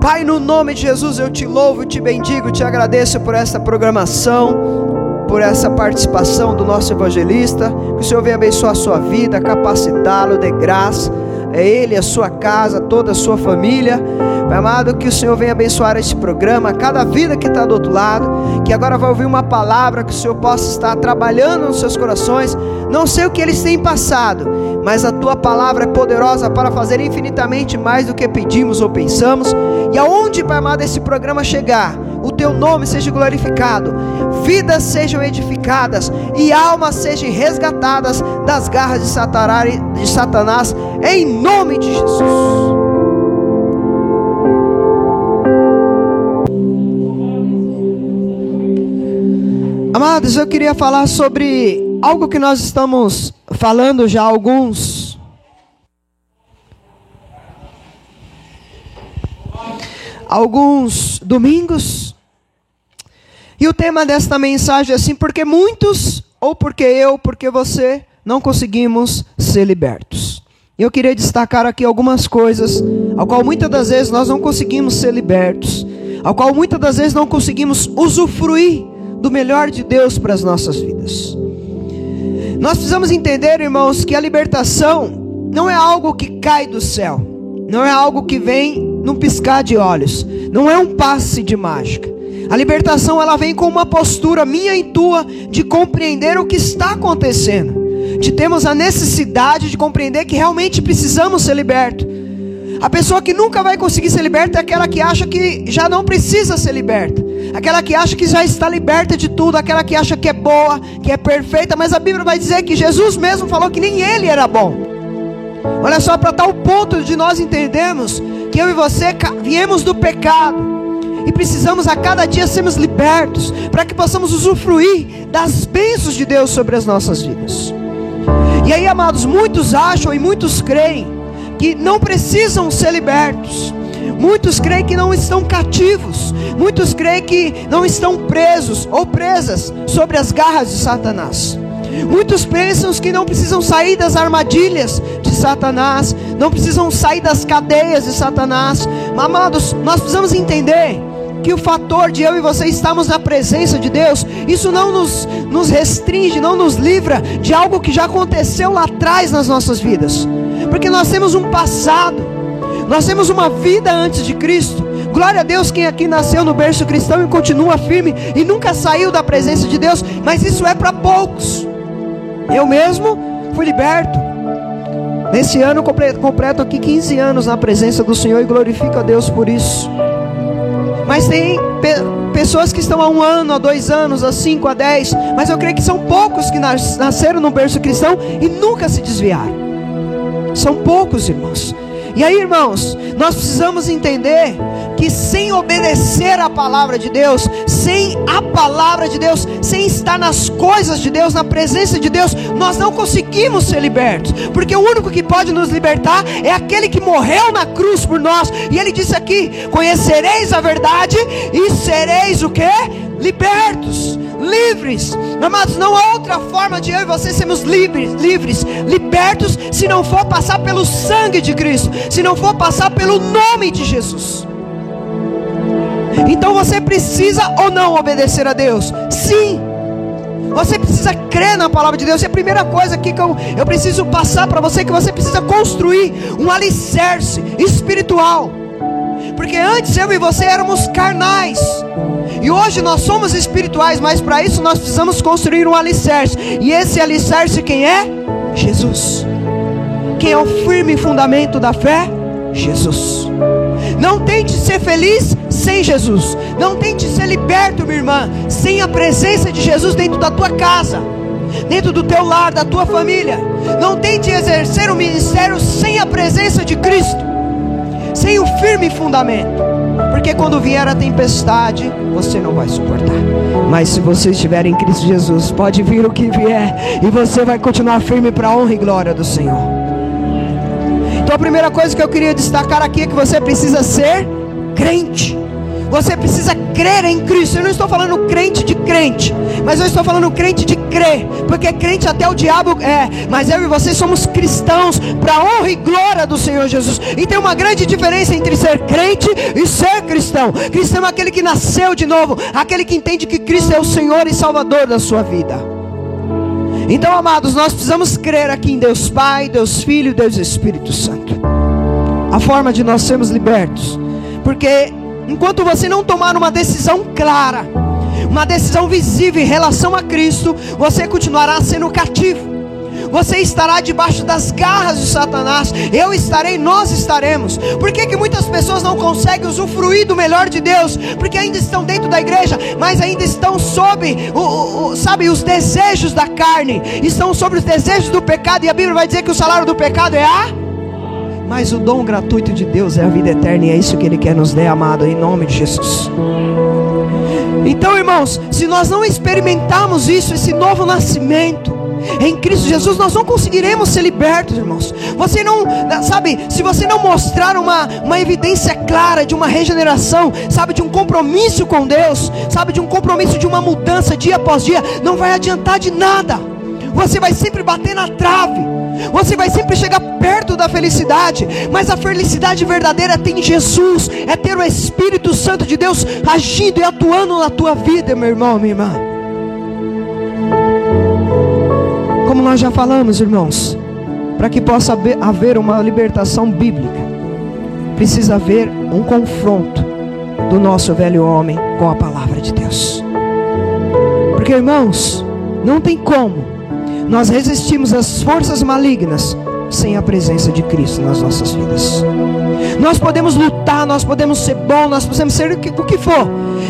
Pai, no nome de Jesus eu te louvo, te bendigo, te agradeço por essa programação, por essa participação do nosso evangelista. Que o Senhor venha abençoar a sua vida, capacitá-lo, de graça é Ele, a sua casa, toda a sua família. Pai amado, que o Senhor venha abençoar este programa, cada vida que está do outro lado, que agora vai ouvir uma palavra, que o Senhor possa estar trabalhando nos seus corações. Não sei o que eles têm passado, mas a tua palavra é poderosa para fazer infinitamente mais do que pedimos ou pensamos. E aonde, Pai amado, esse programa chegar, o teu nome seja glorificado, vidas sejam edificadas e almas sejam resgatadas das garras de Satanás, em nome de Jesus. Amados, eu queria falar sobre algo que nós estamos falando já há alguns alguns domingos. E o tema desta mensagem é assim: porque muitos, ou porque eu, porque você, não conseguimos ser libertos. Eu queria destacar aqui algumas coisas, ao qual muitas das vezes nós não conseguimos ser libertos, ao qual muitas das vezes não conseguimos usufruir do melhor de Deus para as nossas vidas. Nós precisamos entender, irmãos, que a libertação não é algo que cai do céu, não é algo que vem num piscar de olhos, não é um passe de mágica. A libertação ela vem com uma postura minha e tua de compreender o que está acontecendo de termos a necessidade de compreender que realmente precisamos ser libertos. A pessoa que nunca vai conseguir ser liberta é aquela que acha que já não precisa ser liberta. Aquela que acha que já está liberta de tudo, aquela que acha que é boa, que é perfeita, mas a Bíblia vai dizer que Jesus mesmo falou que nem ele era bom. Olha só, para tal ponto de nós entendermos que eu e você viemos do pecado e precisamos a cada dia sermos libertos para que possamos usufruir das bênçãos de Deus sobre as nossas vidas. E aí, amados, muitos acham e muitos creem que não precisam ser libertos. Muitos creem que não estão cativos. Muitos creem que não estão presos ou presas sobre as garras de Satanás. Muitos pensam que não precisam sair das armadilhas de Satanás, não precisam sair das cadeias de Satanás. Amados, nós precisamos entender que o fator de eu e você estarmos na presença de Deus, isso não nos, nos restringe, não nos livra de algo que já aconteceu lá atrás nas nossas vidas, porque nós temos um passado, nós temos uma vida antes de Cristo. Glória a Deus, quem aqui nasceu no berço cristão e continua firme e nunca saiu da presença de Deus, mas isso é para poucos. Eu mesmo fui liberto. Nesse ano completo, aqui 15 anos na presença do Senhor e glorifico a Deus por isso. Mas tem pe pessoas que estão há um ano, há dois anos, há cinco, há dez. Mas eu creio que são poucos que nas nasceram no berço cristão e nunca se desviaram. São poucos, irmãos. E aí, irmãos, nós precisamos entender que sem obedecer à palavra de Deus, sem a palavra de Deus, sem estar nas coisas de Deus, na presença de Deus, nós não conseguimos ser libertos, porque o único que pode nos libertar é aquele que morreu na cruz por nós. E ele disse aqui: "Conhecereis a verdade e sereis o que? Libertos." Livres. Amados, não há outra forma de eu e você sermos livres, livres, libertos, se não for passar pelo sangue de Cristo, se não for passar pelo nome de Jesus. Então você precisa ou não obedecer a Deus? Sim. Você precisa crer na palavra de Deus. E a primeira coisa aqui que eu, eu preciso passar para você é que você precisa construir um alicerce espiritual. Porque antes eu e você éramos carnais. E hoje nós somos espirituais, mas para isso nós precisamos construir um alicerce. E esse alicerce quem é? Jesus. Quem é o firme fundamento da fé? Jesus. Não tente ser feliz sem Jesus. Não tente ser liberto, minha irmã, sem a presença de Jesus dentro da tua casa, dentro do teu lar, da tua família. Não tente exercer o ministério sem a presença de Cristo, sem o firme fundamento. Porque quando vier a tempestade, você não vai suportar. Mas se você estiver em Cristo Jesus, pode vir o que vier, e você vai continuar firme para a honra e glória do Senhor. Então a primeira coisa que eu queria destacar aqui é que você precisa ser crente. Você precisa crer em Cristo. Eu não estou falando crente de crente, mas eu estou falando crente de crer, porque crente até o diabo é, mas eu e você somos cristãos para honra e glória do Senhor Jesus. E tem uma grande diferença entre ser crente e ser cristão. Cristão é aquele que nasceu de novo, aquele que entende que Cristo é o Senhor e Salvador da sua vida. Então, amados, nós precisamos crer aqui em Deus Pai, Deus Filho, Deus Espírito Santo. A forma de nós sermos libertos, porque enquanto você não tomar uma decisão clara, uma decisão visível em relação a Cristo, você continuará sendo cativo. Você estará debaixo das garras de Satanás. Eu estarei, nós estaremos. Por que, que muitas pessoas não conseguem usufruir do melhor de Deus? Porque ainda estão dentro da igreja, mas ainda estão sob, o, o, o, sabe, os desejos da carne. Estão sobre os desejos do pecado. E a Bíblia vai dizer que o salário do pecado é a mas o dom gratuito de Deus é a vida eterna e é isso que Ele quer nos dar, amado, em nome de Jesus. Então, irmãos, se nós não experimentarmos isso, esse novo nascimento, em Cristo Jesus, nós não conseguiremos ser libertos, irmãos. Você não, sabe, se você não mostrar uma, uma evidência clara de uma regeneração, sabe, de um compromisso com Deus, sabe, de um compromisso de uma mudança dia após dia, não vai adiantar de nada. Você vai sempre bater na trave. Você vai sempre chegar perto da felicidade, mas a felicidade verdadeira tem Jesus, é ter o Espírito Santo de Deus agindo e atuando na tua vida, meu irmão, minha irmã. Como nós já falamos, irmãos, para que possa haver uma libertação bíblica, precisa haver um confronto do nosso velho homem com a palavra de Deus. Porque, irmãos, não tem como nós resistimos às forças malignas sem a presença de Cristo nas nossas vidas. Nós podemos lutar, nós podemos ser bom, nós podemos ser o que, o que for,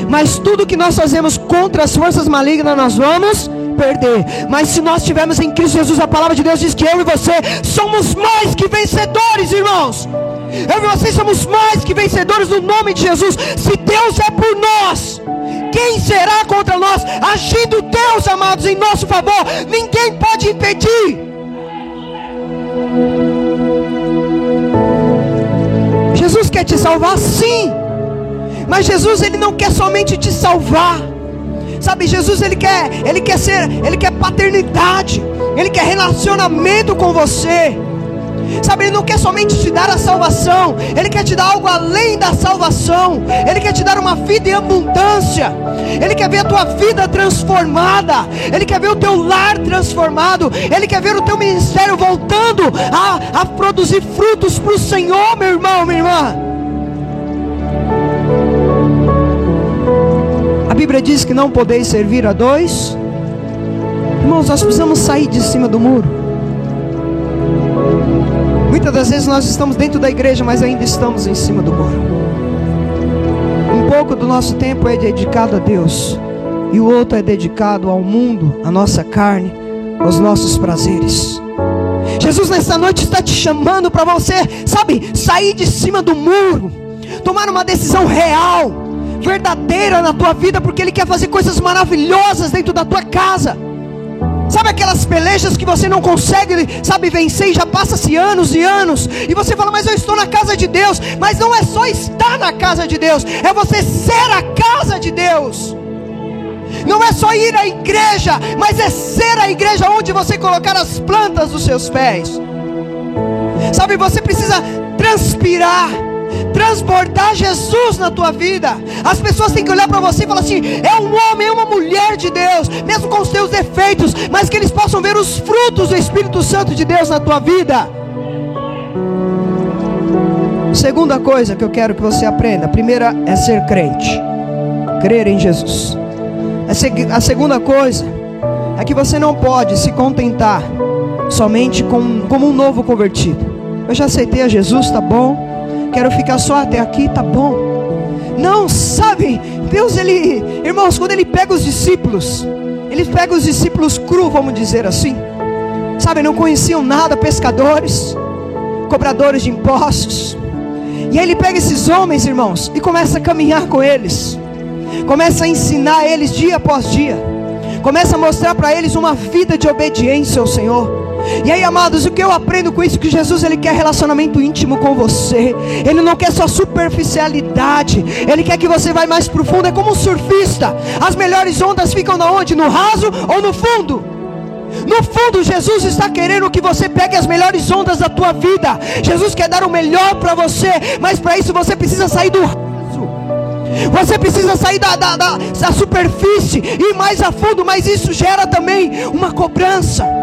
mas tudo que nós fazemos contra as forças malignas nós vamos perder. Mas se nós estivermos em Cristo Jesus, a palavra de Deus diz que eu e você somos mais que vencedores, irmãos. Eu e você somos mais que vencedores no nome de Jesus. Se Deus é por nós, quem será contra nós? Agindo Deus, amados, em nosso favor, ninguém pode impedir. Jesus quer te salvar, sim. Mas Jesus ele não quer somente te salvar. Sabe, Jesus ele quer, ele quer ser, ele quer paternidade, ele quer relacionamento com você. Sabe, Ele não quer somente te dar a salvação, Ele quer te dar algo além da salvação, Ele quer te dar uma vida em abundância, Ele quer ver a tua vida transformada, Ele quer ver o teu lar transformado, Ele quer ver o teu ministério voltando a, a produzir frutos para o Senhor, meu irmão, minha irmã. A Bíblia diz que não podeis servir a dois. Irmãos, nós precisamos sair de cima do muro. Muitas das vezes nós estamos dentro da igreja, mas ainda estamos em cima do muro. Um pouco do nosso tempo é dedicado a Deus, e o outro é dedicado ao mundo, à nossa carne, aos nossos prazeres. Jesus nesta noite está te chamando para você, sabe, sair de cima do muro, tomar uma decisão real, verdadeira na tua vida, porque Ele quer fazer coisas maravilhosas dentro da tua casa. Sabe aquelas pelejas que você não consegue, sabe, vencer e já passa-se anos e anos, e você fala, mas eu estou na casa de Deus, mas não é só estar na casa de Deus, é você ser a casa de Deus. Não é só ir à igreja, mas é ser a igreja onde você colocar as plantas dos seus pés. Sabe, você precisa transpirar transbordar Jesus na tua vida. As pessoas têm que olhar para você e falar assim: é um homem, é uma mulher de Deus, mesmo com os seus defeitos, mas que eles possam ver os frutos do Espírito Santo de Deus na tua vida. Segunda coisa que eu quero que você aprenda: a primeira é ser crente, crer em Jesus. A segunda coisa é que você não pode se contentar somente com, como um novo convertido. Eu já aceitei a Jesus, tá bom? Quero ficar só até aqui, tá bom. Não, sabe, Deus ele, irmãos, quando ele pega os discípulos, ele pega os discípulos cru, vamos dizer assim. Sabe, não conheciam nada, pescadores, cobradores de impostos. E aí ele pega esses homens, irmãos, e começa a caminhar com eles. Começa a ensinar eles dia após dia. Começa a mostrar para eles uma vida de obediência ao Senhor. E aí, amados, o que eu aprendo com isso? Que Jesus ele quer relacionamento íntimo com você. Ele não quer só superficialidade. Ele quer que você vá mais profundo. É como um surfista. As melhores ondas ficam na onde? No raso ou no fundo? No fundo, Jesus está querendo que você pegue as melhores ondas da tua vida. Jesus quer dar o melhor para você, mas para isso você precisa sair do raso. Você precisa sair da, da, da, da superfície e ir mais a fundo, mas isso gera também uma cobrança.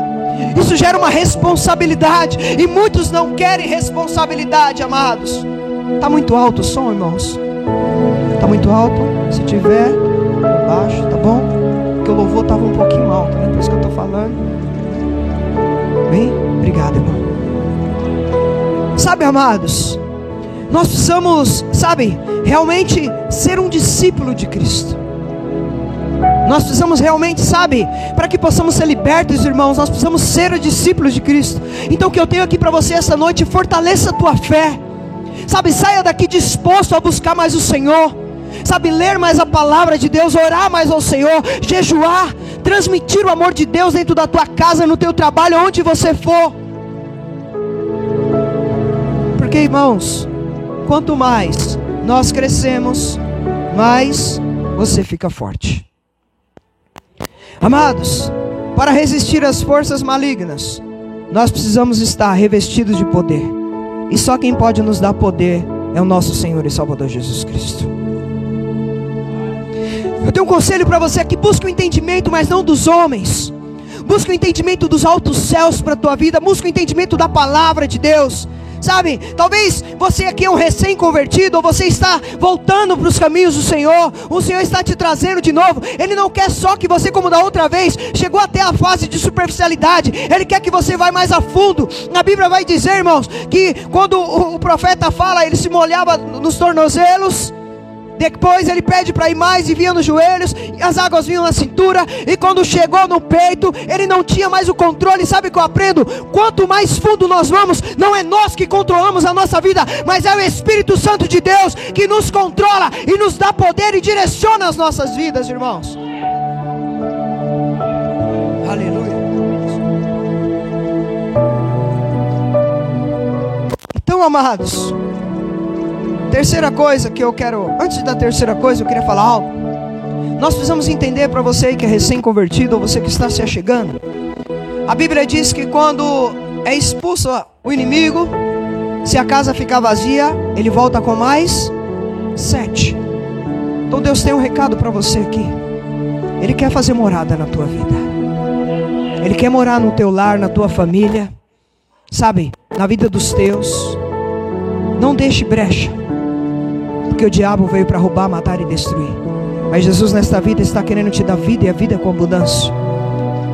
Isso gera uma responsabilidade. E muitos não querem responsabilidade, amados. Está muito alto o som, irmãos? Está muito alto? Se tiver, baixo, tá bom? Porque o louvor estava um pouquinho alto, né? Por isso que eu estou falando. Bem? Obrigado, irmão. Sabe, amados, nós precisamos, sabe, realmente ser um discípulo de Cristo. Nós precisamos realmente, sabe, para que possamos ser libertos, irmãos, nós precisamos ser discípulos de Cristo. Então, o que eu tenho aqui para você essa noite, fortaleça a tua fé, sabe, saia daqui disposto a buscar mais o Senhor, sabe, ler mais a palavra de Deus, orar mais ao Senhor, jejuar, transmitir o amor de Deus dentro da tua casa, no teu trabalho, onde você for. Porque, irmãos, quanto mais nós crescemos, mais você fica forte. Amados, para resistir às forças malignas, nós precisamos estar revestidos de poder. E só quem pode nos dar poder é o nosso Senhor e Salvador Jesus Cristo. Eu tenho um conselho para você aqui: busque o entendimento, mas não dos homens. Busque o entendimento dos altos céus para a tua vida. Busque o entendimento da palavra de Deus. Sabe, talvez você aqui é um recém-convertido, ou você está voltando para os caminhos do Senhor, o Senhor está te trazendo de novo. Ele não quer só que você, como da outra vez, chegou até a fase de superficialidade, Ele quer que você vá mais a fundo. A Bíblia vai dizer, irmãos, que quando o profeta fala, ele se molhava nos tornozelos depois ele pede para ir mais e vinha nos joelhos, as águas vinham na cintura, e quando chegou no peito, ele não tinha mais o controle. Sabe o que eu aprendo? Quanto mais fundo nós vamos, não é nós que controlamos a nossa vida, mas é o Espírito Santo de Deus que nos controla e nos dá poder e direciona as nossas vidas, irmãos. Aleluia. Então, amados, Terceira coisa que eu quero, antes da terceira coisa, eu queria falar algo. Nós precisamos entender para você que é recém-convertido ou você que está se achegando. A Bíblia diz que quando é expulso o inimigo, se a casa ficar vazia, ele volta com mais sete. Então Deus tem um recado para você aqui. Ele quer fazer morada na tua vida. Ele quer morar no teu lar, na tua família, sabe, na vida dos teus. Não deixe brecha, porque o diabo veio para roubar, matar e destruir. Mas Jesus nesta vida está querendo te dar vida e a vida com abundância.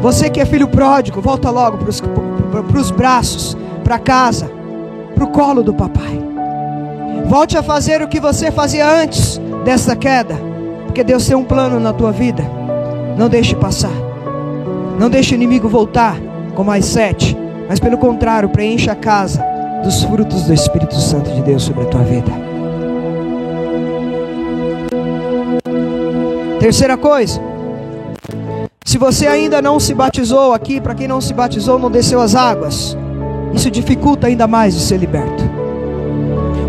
Você que é filho pródigo, volta logo para os braços, para casa, para o colo do papai. Volte a fazer o que você fazia antes dessa queda, porque Deus tem um plano na tua vida. Não deixe passar. Não deixe o inimigo voltar com mais sete, mas pelo contrário, preencha a casa dos frutos do Espírito Santo de Deus sobre a tua vida. Terceira coisa, se você ainda não se batizou aqui, para quem não se batizou, não desceu as águas, isso dificulta ainda mais de ser liberto.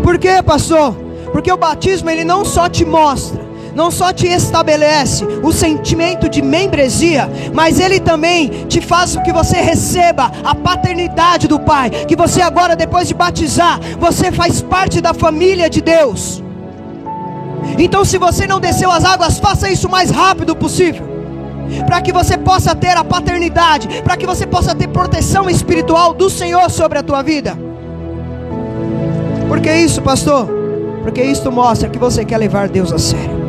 Por quê, pastor? Porque o batismo ele não só te mostra, não só te estabelece o sentimento de membresia, mas ele também te faz que você receba a paternidade do Pai, que você agora depois de batizar, você faz parte da família de Deus. Então, se você não desceu as águas, faça isso o mais rápido possível. Para que você possa ter a paternidade, para que você possa ter proteção espiritual do Senhor sobre a tua vida. Por que isso, pastor? Porque isso mostra que você quer levar Deus a sério.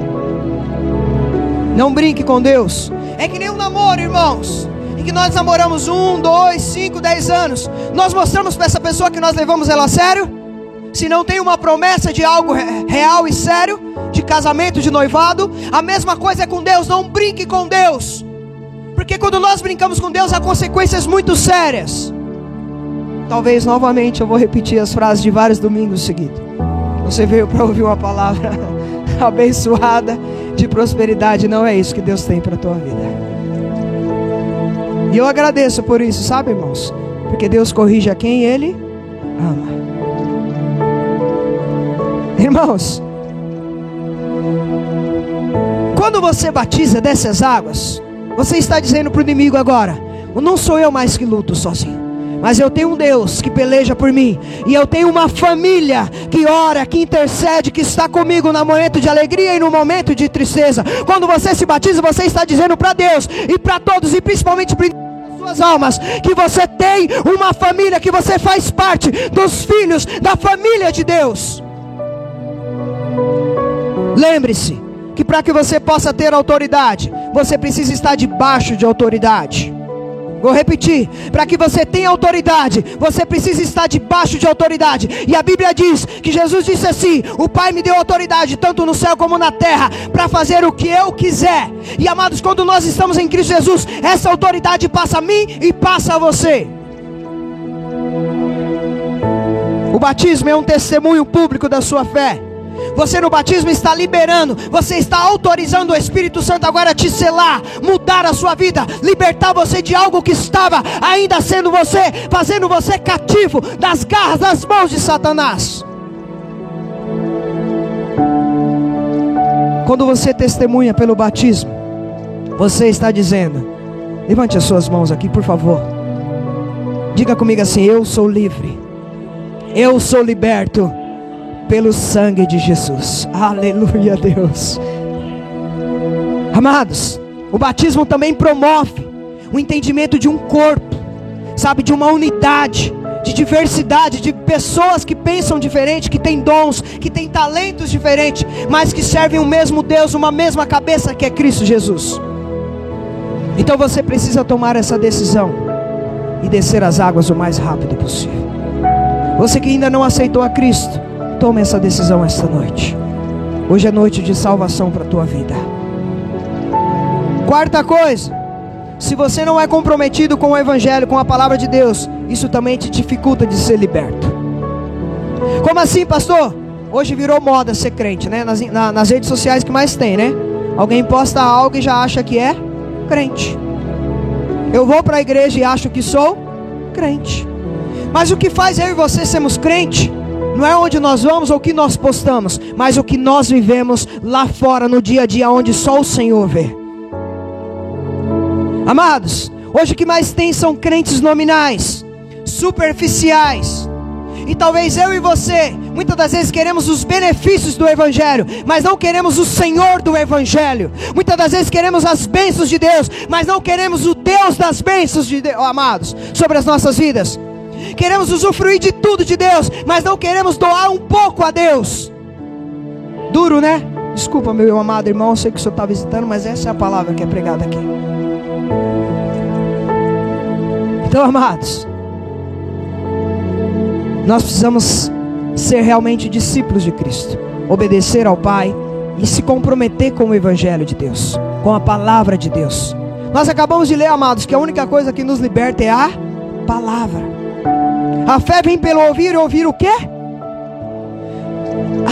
Não brinque com Deus. É que nem um namoro, irmãos. Em que nós namoramos um, dois, cinco, dez anos. Nós mostramos para essa pessoa que nós levamos ela a sério. Se não tem uma promessa de algo real e sério, de casamento, de noivado, a mesma coisa é com Deus. Não brinque com Deus. Porque quando nós brincamos com Deus, há consequências muito sérias. Talvez novamente eu vou repetir as frases de vários domingos seguidos. Você veio para ouvir uma palavra [laughs] abençoada de prosperidade, não é isso que Deus tem para a tua vida. E eu agradeço por isso, sabe, irmãos? Porque Deus corrige a quem Ele ama. Irmãos, quando você batiza dessas águas, você está dizendo para o inimigo agora: não sou eu mais que luto sozinho. Mas eu tenho um Deus que peleja por mim. E eu tenho uma família que ora, que intercede, que está comigo no momento de alegria e no momento de tristeza. Quando você se batiza, você está dizendo para Deus e para todos, e principalmente para suas almas, que você tem uma família, que você faz parte dos filhos da família de Deus. Lembre-se que para que você possa ter autoridade, você precisa estar debaixo de autoridade. Vou repetir: para que você tenha autoridade, você precisa estar debaixo de autoridade. E a Bíblia diz que Jesus disse assim: O Pai me deu autoridade, tanto no céu como na terra, para fazer o que eu quiser. E amados, quando nós estamos em Cristo Jesus, essa autoridade passa a mim e passa a você. O batismo é um testemunho público da sua fé. Você no batismo está liberando, você está autorizando o Espírito Santo agora a te selar, mudar a sua vida, libertar você de algo que estava ainda sendo você, fazendo você cativo das garras, das mãos de Satanás. Quando você testemunha pelo batismo, você está dizendo: levante as suas mãos aqui, por favor. Diga comigo assim: Eu sou livre, eu sou liberto pelo sangue de Jesus. Aleluia, Deus. Amados, o batismo também promove o entendimento de um corpo, sabe, de uma unidade, de diversidade, de pessoas que pensam diferente, que têm dons, que têm talentos diferentes, mas que servem o mesmo Deus, uma mesma cabeça que é Cristo Jesus. Então você precisa tomar essa decisão e descer as águas o mais rápido possível. Você que ainda não aceitou a Cristo, Tome essa decisão esta noite. Hoje é noite de salvação para a tua vida. Quarta coisa, se você não é comprometido com o Evangelho, com a palavra de Deus, isso também te dificulta de ser liberto. Como assim, pastor? Hoje virou moda ser crente, né? Nas, na, nas redes sociais que mais tem, né? Alguém posta algo e já acha que é crente. Eu vou para a igreja e acho que sou crente. Mas o que faz eu e você sermos crente Não é onde nós vamos ou o que nós postamos, mas o que nós vivemos lá fora no dia a dia, onde só o Senhor vê. Amados, hoje o que mais tem são crentes nominais, superficiais. E talvez eu e você, muitas das vezes queremos os benefícios do Evangelho, mas não queremos o Senhor do Evangelho. Muitas das vezes queremos as bênçãos de Deus, mas não queremos o Deus das bênçãos de Deus, amados, sobre as nossas vidas. Queremos usufruir de tudo de Deus, mas não queremos doar um pouco a Deus. Duro, né? Desculpa, meu amado irmão, sei que o senhor está visitando, mas essa é a palavra que é pregada aqui. Então, amados, nós precisamos ser realmente discípulos de Cristo, obedecer ao Pai e se comprometer com o Evangelho de Deus, com a palavra de Deus. Nós acabamos de ler, amados, que a única coisa que nos liberta é a palavra. A fé vem pelo ouvir e ouvir o quê?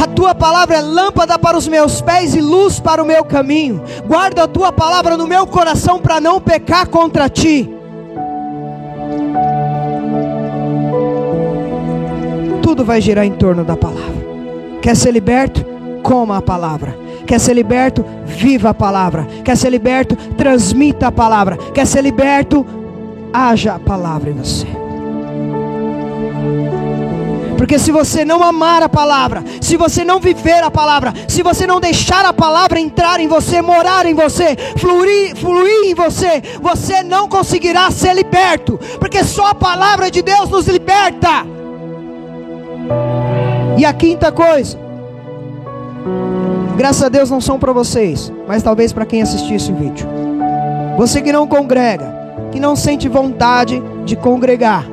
A tua palavra é lâmpada para os meus pés e luz para o meu caminho. Guarda a tua palavra no meu coração para não pecar contra ti. Tudo vai girar em torno da palavra. Quer ser liberto? Coma a palavra. Quer ser liberto? Viva a palavra. Quer ser liberto? Transmita a palavra. Quer ser liberto? Haja a palavra em você. Porque se você não amar a palavra, se você não viver a palavra, se você não deixar a palavra entrar em você, morar em você, fluir, fluir em você, você não conseguirá ser liberto, porque só a palavra de Deus nos liberta. E a quinta coisa, graças a Deus não são para vocês, mas talvez para quem assistir esse vídeo. Você que não congrega, que não sente vontade de congregar,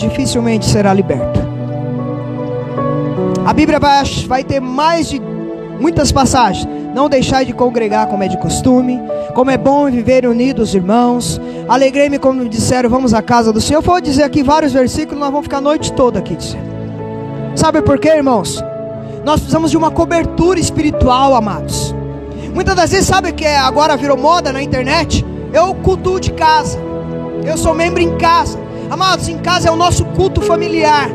dificilmente será liberto. A Bíblia vai, vai ter mais de muitas passagens. Não deixai de congregar como é de costume, como é bom viver unidos, irmãos. Alegrei-me me disseram, vamos à casa do Senhor. Eu vou dizer aqui vários versículos, nós vamos ficar a noite toda aqui dizendo. Sabe por quê, irmãos? Nós precisamos de uma cobertura espiritual, amados. Muitas das vezes, sabe que agora virou moda na internet? Eu cultuo de casa. Eu sou membro em casa. Amados, em casa é o nosso culto familiar.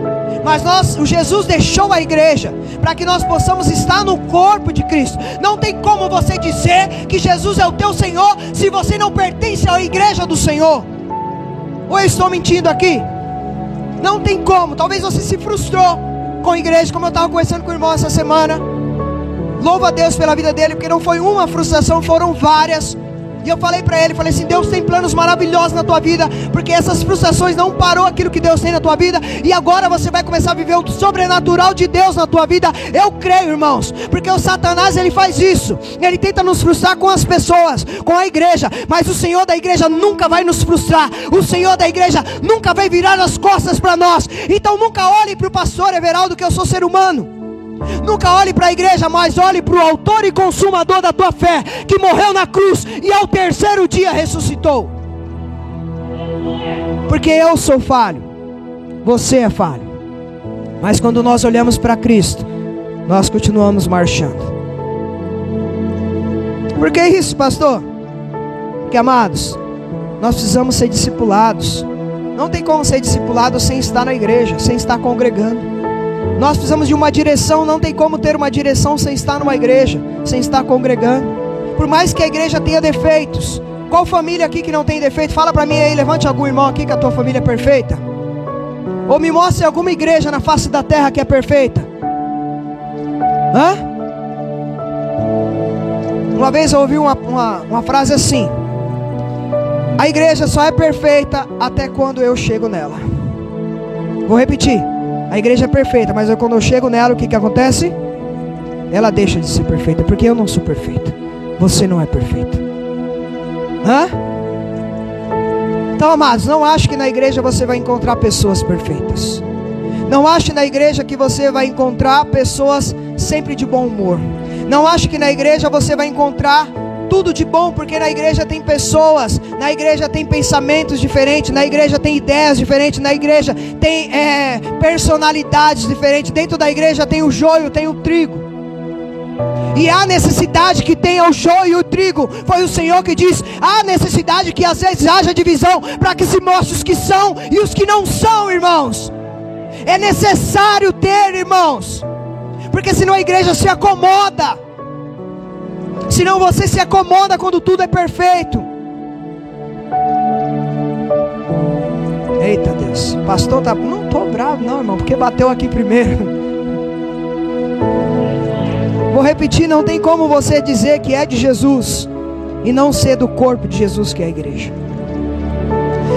Mas nós, o Jesus deixou a igreja para que nós possamos estar no corpo de Cristo. Não tem como você dizer que Jesus é o teu Senhor se você não pertence à igreja do Senhor. Ou eu estou mentindo aqui? Não tem como. Talvez você se frustrou com a igreja, como eu estava conversando com o irmão essa semana. Louva a Deus pela vida dele, porque não foi uma frustração, foram várias. E eu falei para ele, falei assim, Deus tem planos maravilhosos na tua vida, porque essas frustrações não parou aquilo que Deus tem na tua vida, e agora você vai começar a viver o sobrenatural de Deus na tua vida. Eu creio, irmãos, porque o Satanás ele faz isso. Ele tenta nos frustrar com as pessoas, com a igreja, mas o Senhor da igreja nunca vai nos frustrar. O Senhor da igreja nunca vai virar as costas para nós. Então nunca olhe para o pastor Everaldo que eu sou ser humano. Nunca olhe para a igreja, mas olhe para o autor e consumador da tua fé, que morreu na cruz e ao terceiro dia ressuscitou. Porque eu sou falho, você é falho. Mas quando nós olhamos para Cristo, nós continuamos marchando. Por que isso, pastor? Porque, amados, nós precisamos ser discipulados. Não tem como ser discipulado sem estar na igreja, sem estar congregando. Nós precisamos de uma direção, não tem como ter uma direção sem estar numa igreja, sem estar congregando. Por mais que a igreja tenha defeitos, qual família aqui que não tem defeito? Fala para mim aí, levante algum irmão aqui que a tua família é perfeita. Ou me mostre alguma igreja na face da terra que é perfeita. Hã? Uma vez eu ouvi uma, uma, uma frase assim: A igreja só é perfeita até quando eu chego nela. Vou repetir. A igreja é perfeita, mas eu, quando eu chego nela, o que, que acontece? Ela deixa de ser perfeita, porque eu não sou perfeito. Você não é perfeito. Hã? Então, amados, não ache que na igreja você vai encontrar pessoas perfeitas. Não ache na igreja que você vai encontrar pessoas sempre de bom humor. Não ache que na igreja você vai encontrar tudo de bom, porque na igreja tem pessoas, na igreja tem pensamentos diferentes, na igreja tem ideias diferentes, na igreja tem é, personalidades diferentes. Dentro da igreja tem o joio, tem o trigo. E há necessidade que tenha o joio e o trigo. Foi o Senhor que diz: há necessidade que às vezes haja divisão para que se mostre os que são e os que não são, irmãos. É necessário ter, irmãos. Porque senão a igreja se acomoda. Senão você se acomoda quando tudo é perfeito. Eita Deus, pastor tá. Não tô bravo, não, irmão, porque bateu aqui primeiro. Vou repetir: não tem como você dizer que é de Jesus e não ser do corpo de Jesus, que é a igreja.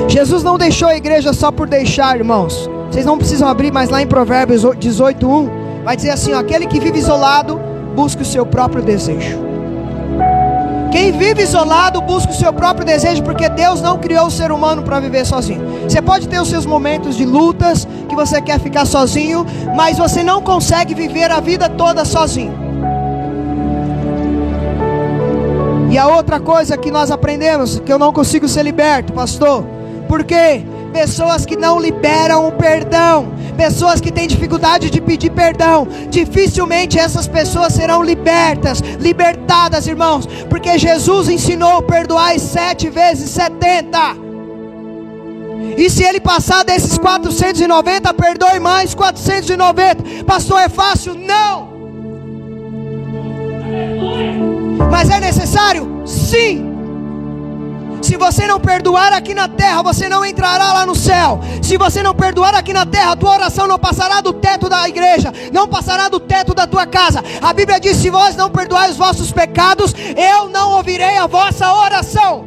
Jesus não deixou a igreja só por deixar, irmãos. Vocês não precisam abrir, mas lá em Provérbios 18:1 vai dizer assim: ó, aquele que vive isolado busca o seu próprio desejo. Quem vive isolado busca o seu próprio desejo, porque Deus não criou o ser humano para viver sozinho. Você pode ter os seus momentos de lutas, que você quer ficar sozinho, mas você não consegue viver a vida toda sozinho. E a outra coisa que nós aprendemos, que eu não consigo ser liberto, pastor, por quê? Pessoas que não liberam o perdão, pessoas que têm dificuldade de pedir perdão, dificilmente essas pessoas serão libertas, libertadas, irmãos, porque Jesus ensinou perdoar sete vezes setenta. E se ele passar desses 490, perdoe mais 490. Pastor, é fácil? Não. Mas é necessário? Sim. Se você não perdoar aqui na terra, você não entrará lá no céu. Se você não perdoar aqui na terra, a tua oração não passará do teto da igreja, não passará do teto da tua casa. A Bíblia diz: se vós não perdoar os vossos pecados, eu não ouvirei a vossa oração.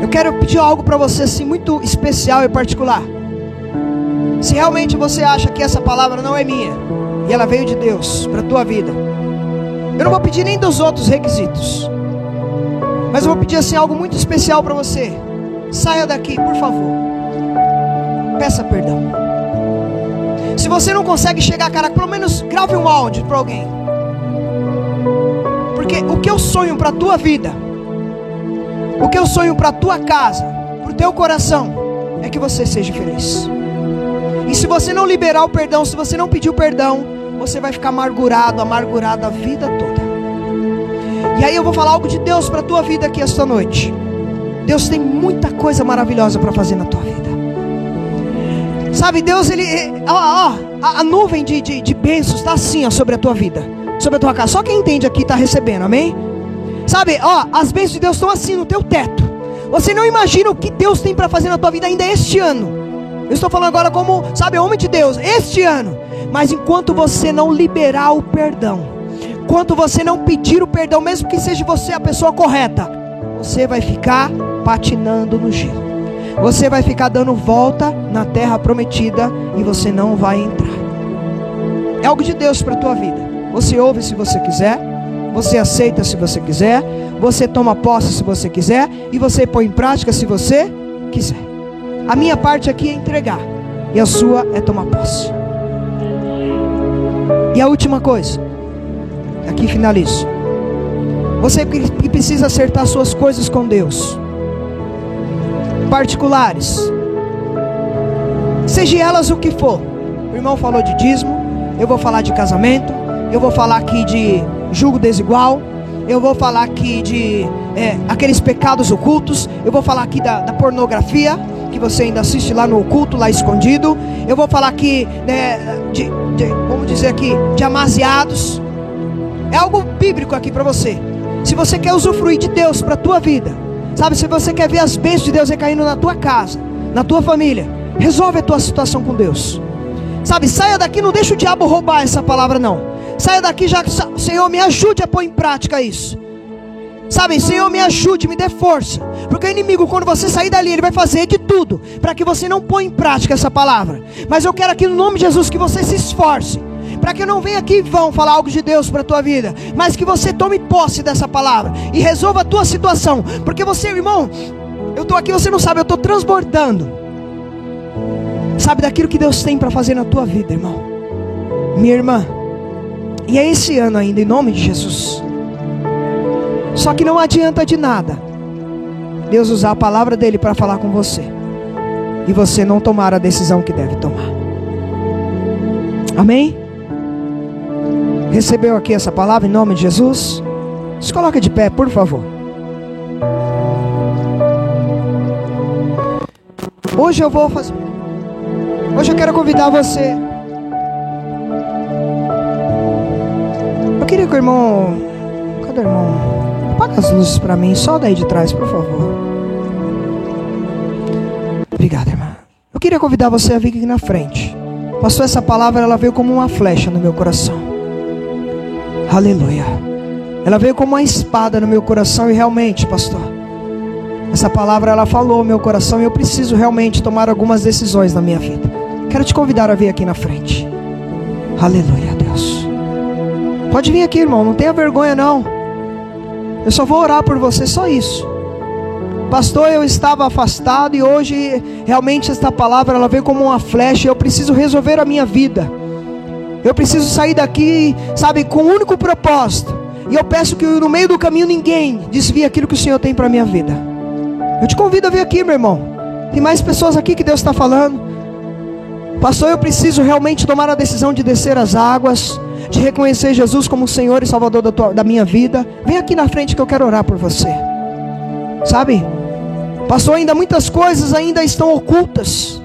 Eu quero pedir algo para você assim muito especial e particular. Se realmente você acha que essa palavra não é minha e ela veio de Deus para a tua vida, eu não vou pedir nem dos outros requisitos, mas eu vou pedir assim algo muito especial para você. Saia daqui, por favor. Peça perdão. Se você não consegue chegar, cara, pelo menos grave um áudio para alguém. Porque o que eu sonho para a tua vida, o que eu sonho para a tua casa, para o teu coração, é que você seja feliz. E se você não liberar o perdão, se você não pedir o perdão, você vai ficar amargurado, amargurado a vida toda. E aí eu vou falar algo de Deus para a tua vida aqui esta noite. Deus tem muita coisa maravilhosa para fazer na tua vida. Sabe, Deus, Ele. Ó, ó, a, a nuvem de, de, de bênçãos está assim, ó, sobre a tua vida, sobre a tua casa. Só quem entende aqui está recebendo, amém? Sabe, ó, as bênçãos de Deus estão assim no teu teto. Você não imagina o que Deus tem para fazer na tua vida ainda este ano. Eu estou falando agora como, sabe, homem de Deus, este ano. Mas enquanto você não liberar o perdão, enquanto você não pedir o perdão, mesmo que seja você a pessoa correta, você vai ficar patinando no gelo. Você vai ficar dando volta na terra prometida e você não vai entrar. É algo de Deus para a tua vida. Você ouve se você quiser, você aceita se você quiser, você toma posse se você quiser e você põe em prática se você quiser. A minha parte aqui é entregar, e a sua é tomar posse. E a última coisa, aqui finalizo. Você que precisa acertar suas coisas com Deus, particulares, seja elas o que for. O irmão falou de dízimo, eu vou falar de casamento, eu vou falar aqui de julgo desigual, eu vou falar aqui de é, aqueles pecados ocultos, eu vou falar aqui da, da pornografia, que você ainda assiste lá no oculto, lá escondido. Eu vou falar aqui né, de, de, vamos dizer aqui, de amaziados. É algo bíblico aqui para você. Se você quer usufruir de Deus para a tua vida, sabe, se você quer ver as bênçãos de Deus recaindo na tua casa, na tua família, resolve a tua situação com Deus. Sabe, saia daqui, não deixa o diabo roubar essa palavra não. Saia daqui já, Senhor, me ajude a pôr em prática isso. Sabe, Senhor, me ajude, me dê força. Porque o inimigo, quando você sair dali, ele vai fazer de tudo para que você não ponha em prática essa palavra. Mas eu quero aqui no nome de Jesus que você se esforce. Para que eu não venha aqui em vão falar algo de Deus para a tua vida. Mas que você tome posse dessa palavra e resolva a tua situação. Porque você, irmão, eu estou aqui, você não sabe, eu estou transbordando. Sabe daquilo que Deus tem para fazer na tua vida, irmão. Minha irmã. E é esse ano ainda, em nome de Jesus. Só que não adianta de nada Deus usar a palavra dele para falar com você e você não tomar a decisão que deve tomar. Amém? Recebeu aqui essa palavra em nome de Jesus? Se coloca de pé, por favor. Hoje eu vou fazer. Hoje eu quero convidar você. Eu queria que o irmão. Cadê o irmão? Apaga as luzes para mim, só daí de trás, por favor. Obrigado, irmã. Eu queria convidar você a vir aqui na frente. Pastor, essa palavra ela veio como uma flecha no meu coração. Aleluia. Ela veio como uma espada no meu coração e realmente, pastor, essa palavra ela falou no meu coração e eu preciso realmente tomar algumas decisões na minha vida. Quero te convidar a vir aqui na frente. Aleluia, Deus. Pode vir aqui, irmão, não tenha vergonha não. Eu só vou orar por você, só isso. Pastor, eu estava afastado e hoje realmente esta palavra ela veio como uma flecha. Eu preciso resolver a minha vida. Eu preciso sair daqui, sabe, com um único propósito. E eu peço que no meio do caminho ninguém desvie aquilo que o Senhor tem para minha vida. Eu te convido a vir aqui, meu irmão. Tem mais pessoas aqui que Deus está falando. Pastor, eu preciso realmente tomar a decisão de descer as águas, de reconhecer Jesus como Senhor e Salvador da, tua, da minha vida. Vem aqui na frente que eu quero orar por você. Sabe? Pastor, ainda muitas coisas ainda estão ocultas.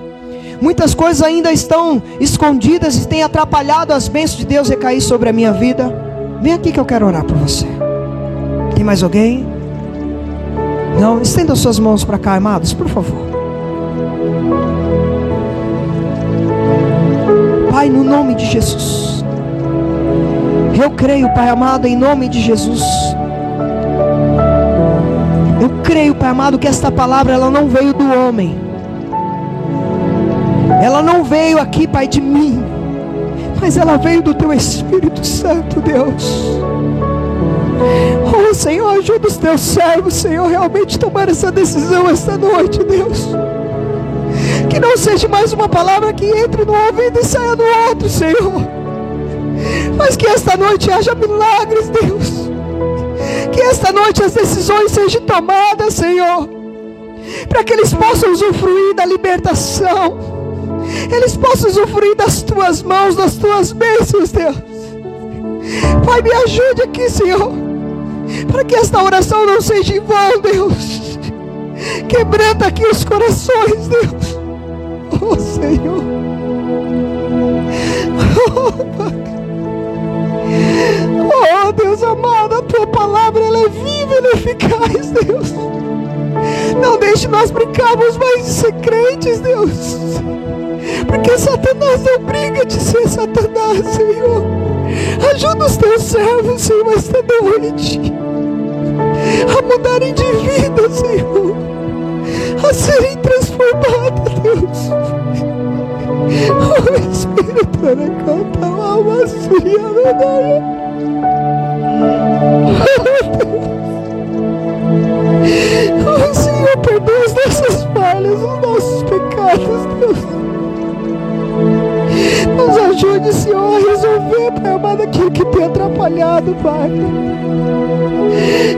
Muitas coisas ainda estão escondidas e têm atrapalhado as bênçãos de Deus recair sobre a minha vida. Vem aqui que eu quero orar por você. Tem mais alguém? Não? Estenda suas mãos para cá, amados, por favor. Pai, no nome de Jesus. Eu creio, Pai amado, em nome de Jesus. Eu creio, Pai amado, que esta palavra ela não veio do homem. Ela não veio aqui, Pai, de mim mas ela veio do teu Espírito Santo, Deus. Oh Senhor, ajuda os teus servos, Senhor, realmente tomar essa decisão esta noite, Deus. Que não seja mais uma palavra que entre no ouvido e saia no outro, Senhor. Mas que esta noite haja milagres, Deus. Que esta noite as decisões sejam tomadas, Senhor. Para que eles possam usufruir da libertação eles possam usufruir das tuas mãos, das tuas bênçãos, Deus. Pai, me ajude aqui, Senhor, para que esta oração não seja em vão, Deus. Quebranta aqui os corações, Deus. Oh, Senhor. [laughs] Oh, Pai. Oh, Deus amado, a tua palavra ela é viva e eficaz, Deus. Não deixe nós brincarmos mais de ser crentes, Deus. Porque Satanás não briga de ser Satanás, Senhor. Ajuda os teus servos, Senhor, esta noite. A mudarem de vida, Senhor. A serem transformados, Deus. Oh Espírito, canta uma alma suya, verdade. Oh Senhor, perdoa as nossas falhas, os nossos pecados, Deus. Nos ajude, Senhor, a resolver, Pai amado, aquilo que tem atrapalhado, Pai.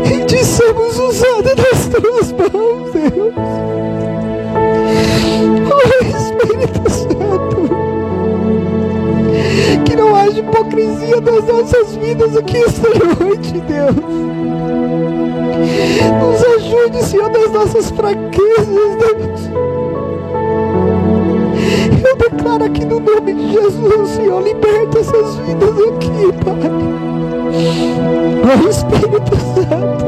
E de sermos usados nas tuas mãos, Deus. Oh, Espírito Santo. Que não haja hipocrisia nas nossas vidas aqui esta [laughs] noite, Deus. Nos ajude, Senhor, nas nossas fraquezas, Deus. Eu declaro aqui no nome de Jesus, Senhor, liberta essas vidas aqui, Pai. Oh Espírito Santo,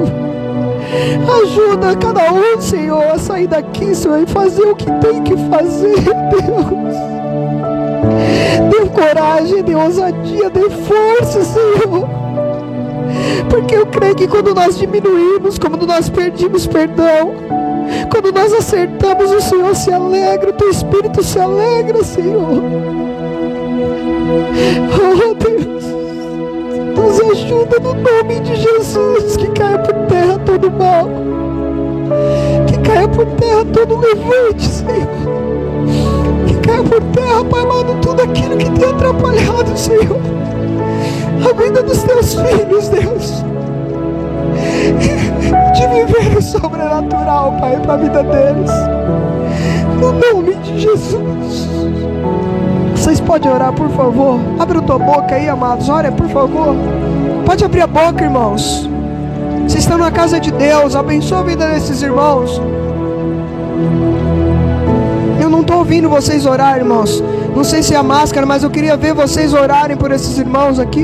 ajuda cada um, Senhor, a sair daqui, Senhor, e fazer o que tem que fazer, Deus. Dê coragem, dê ousadia, dê força, Senhor. Porque eu creio que quando nós diminuímos, quando nós perdimos perdão, quando nós acertamos, o Senhor se alegra, o teu espírito se alegra, Senhor. Oh Deus, nos ajuda no nome de Jesus, que caia por terra todo mal, que caia por terra todo levante, Senhor. Terra, Pai tudo aquilo que tem atrapalhado, Senhor. A vida dos teus filhos, Deus de viver o sobrenatural, Pai, para a vida deles. No nome de Jesus. Vocês podem orar, por favor? Abre a tua boca aí, amados. Ora, por favor. Pode abrir a boca, irmãos. Vocês estão na casa de Deus, abençoa a vida desses irmãos. Estou ouvindo vocês orar, irmãos. Não sei se é a máscara, mas eu queria ver vocês orarem por esses irmãos aqui.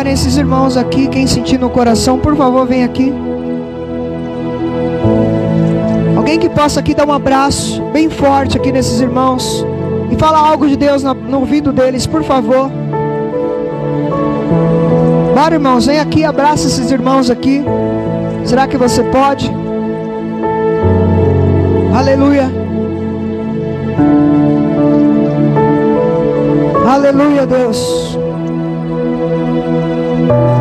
Abraçarem esses irmãos aqui. Quem sentir no coração, por favor, vem aqui. Alguém que possa aqui dar um abraço bem forte aqui nesses irmãos e falar algo de Deus no ouvido deles, por favor. Bora, irmãos, vem aqui, abraça esses irmãos aqui. Será que você pode? Aleluia. Aleluia, Deus. Aleluia,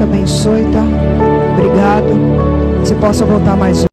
te abençoe, tá? Obrigado. Você possa voltar mais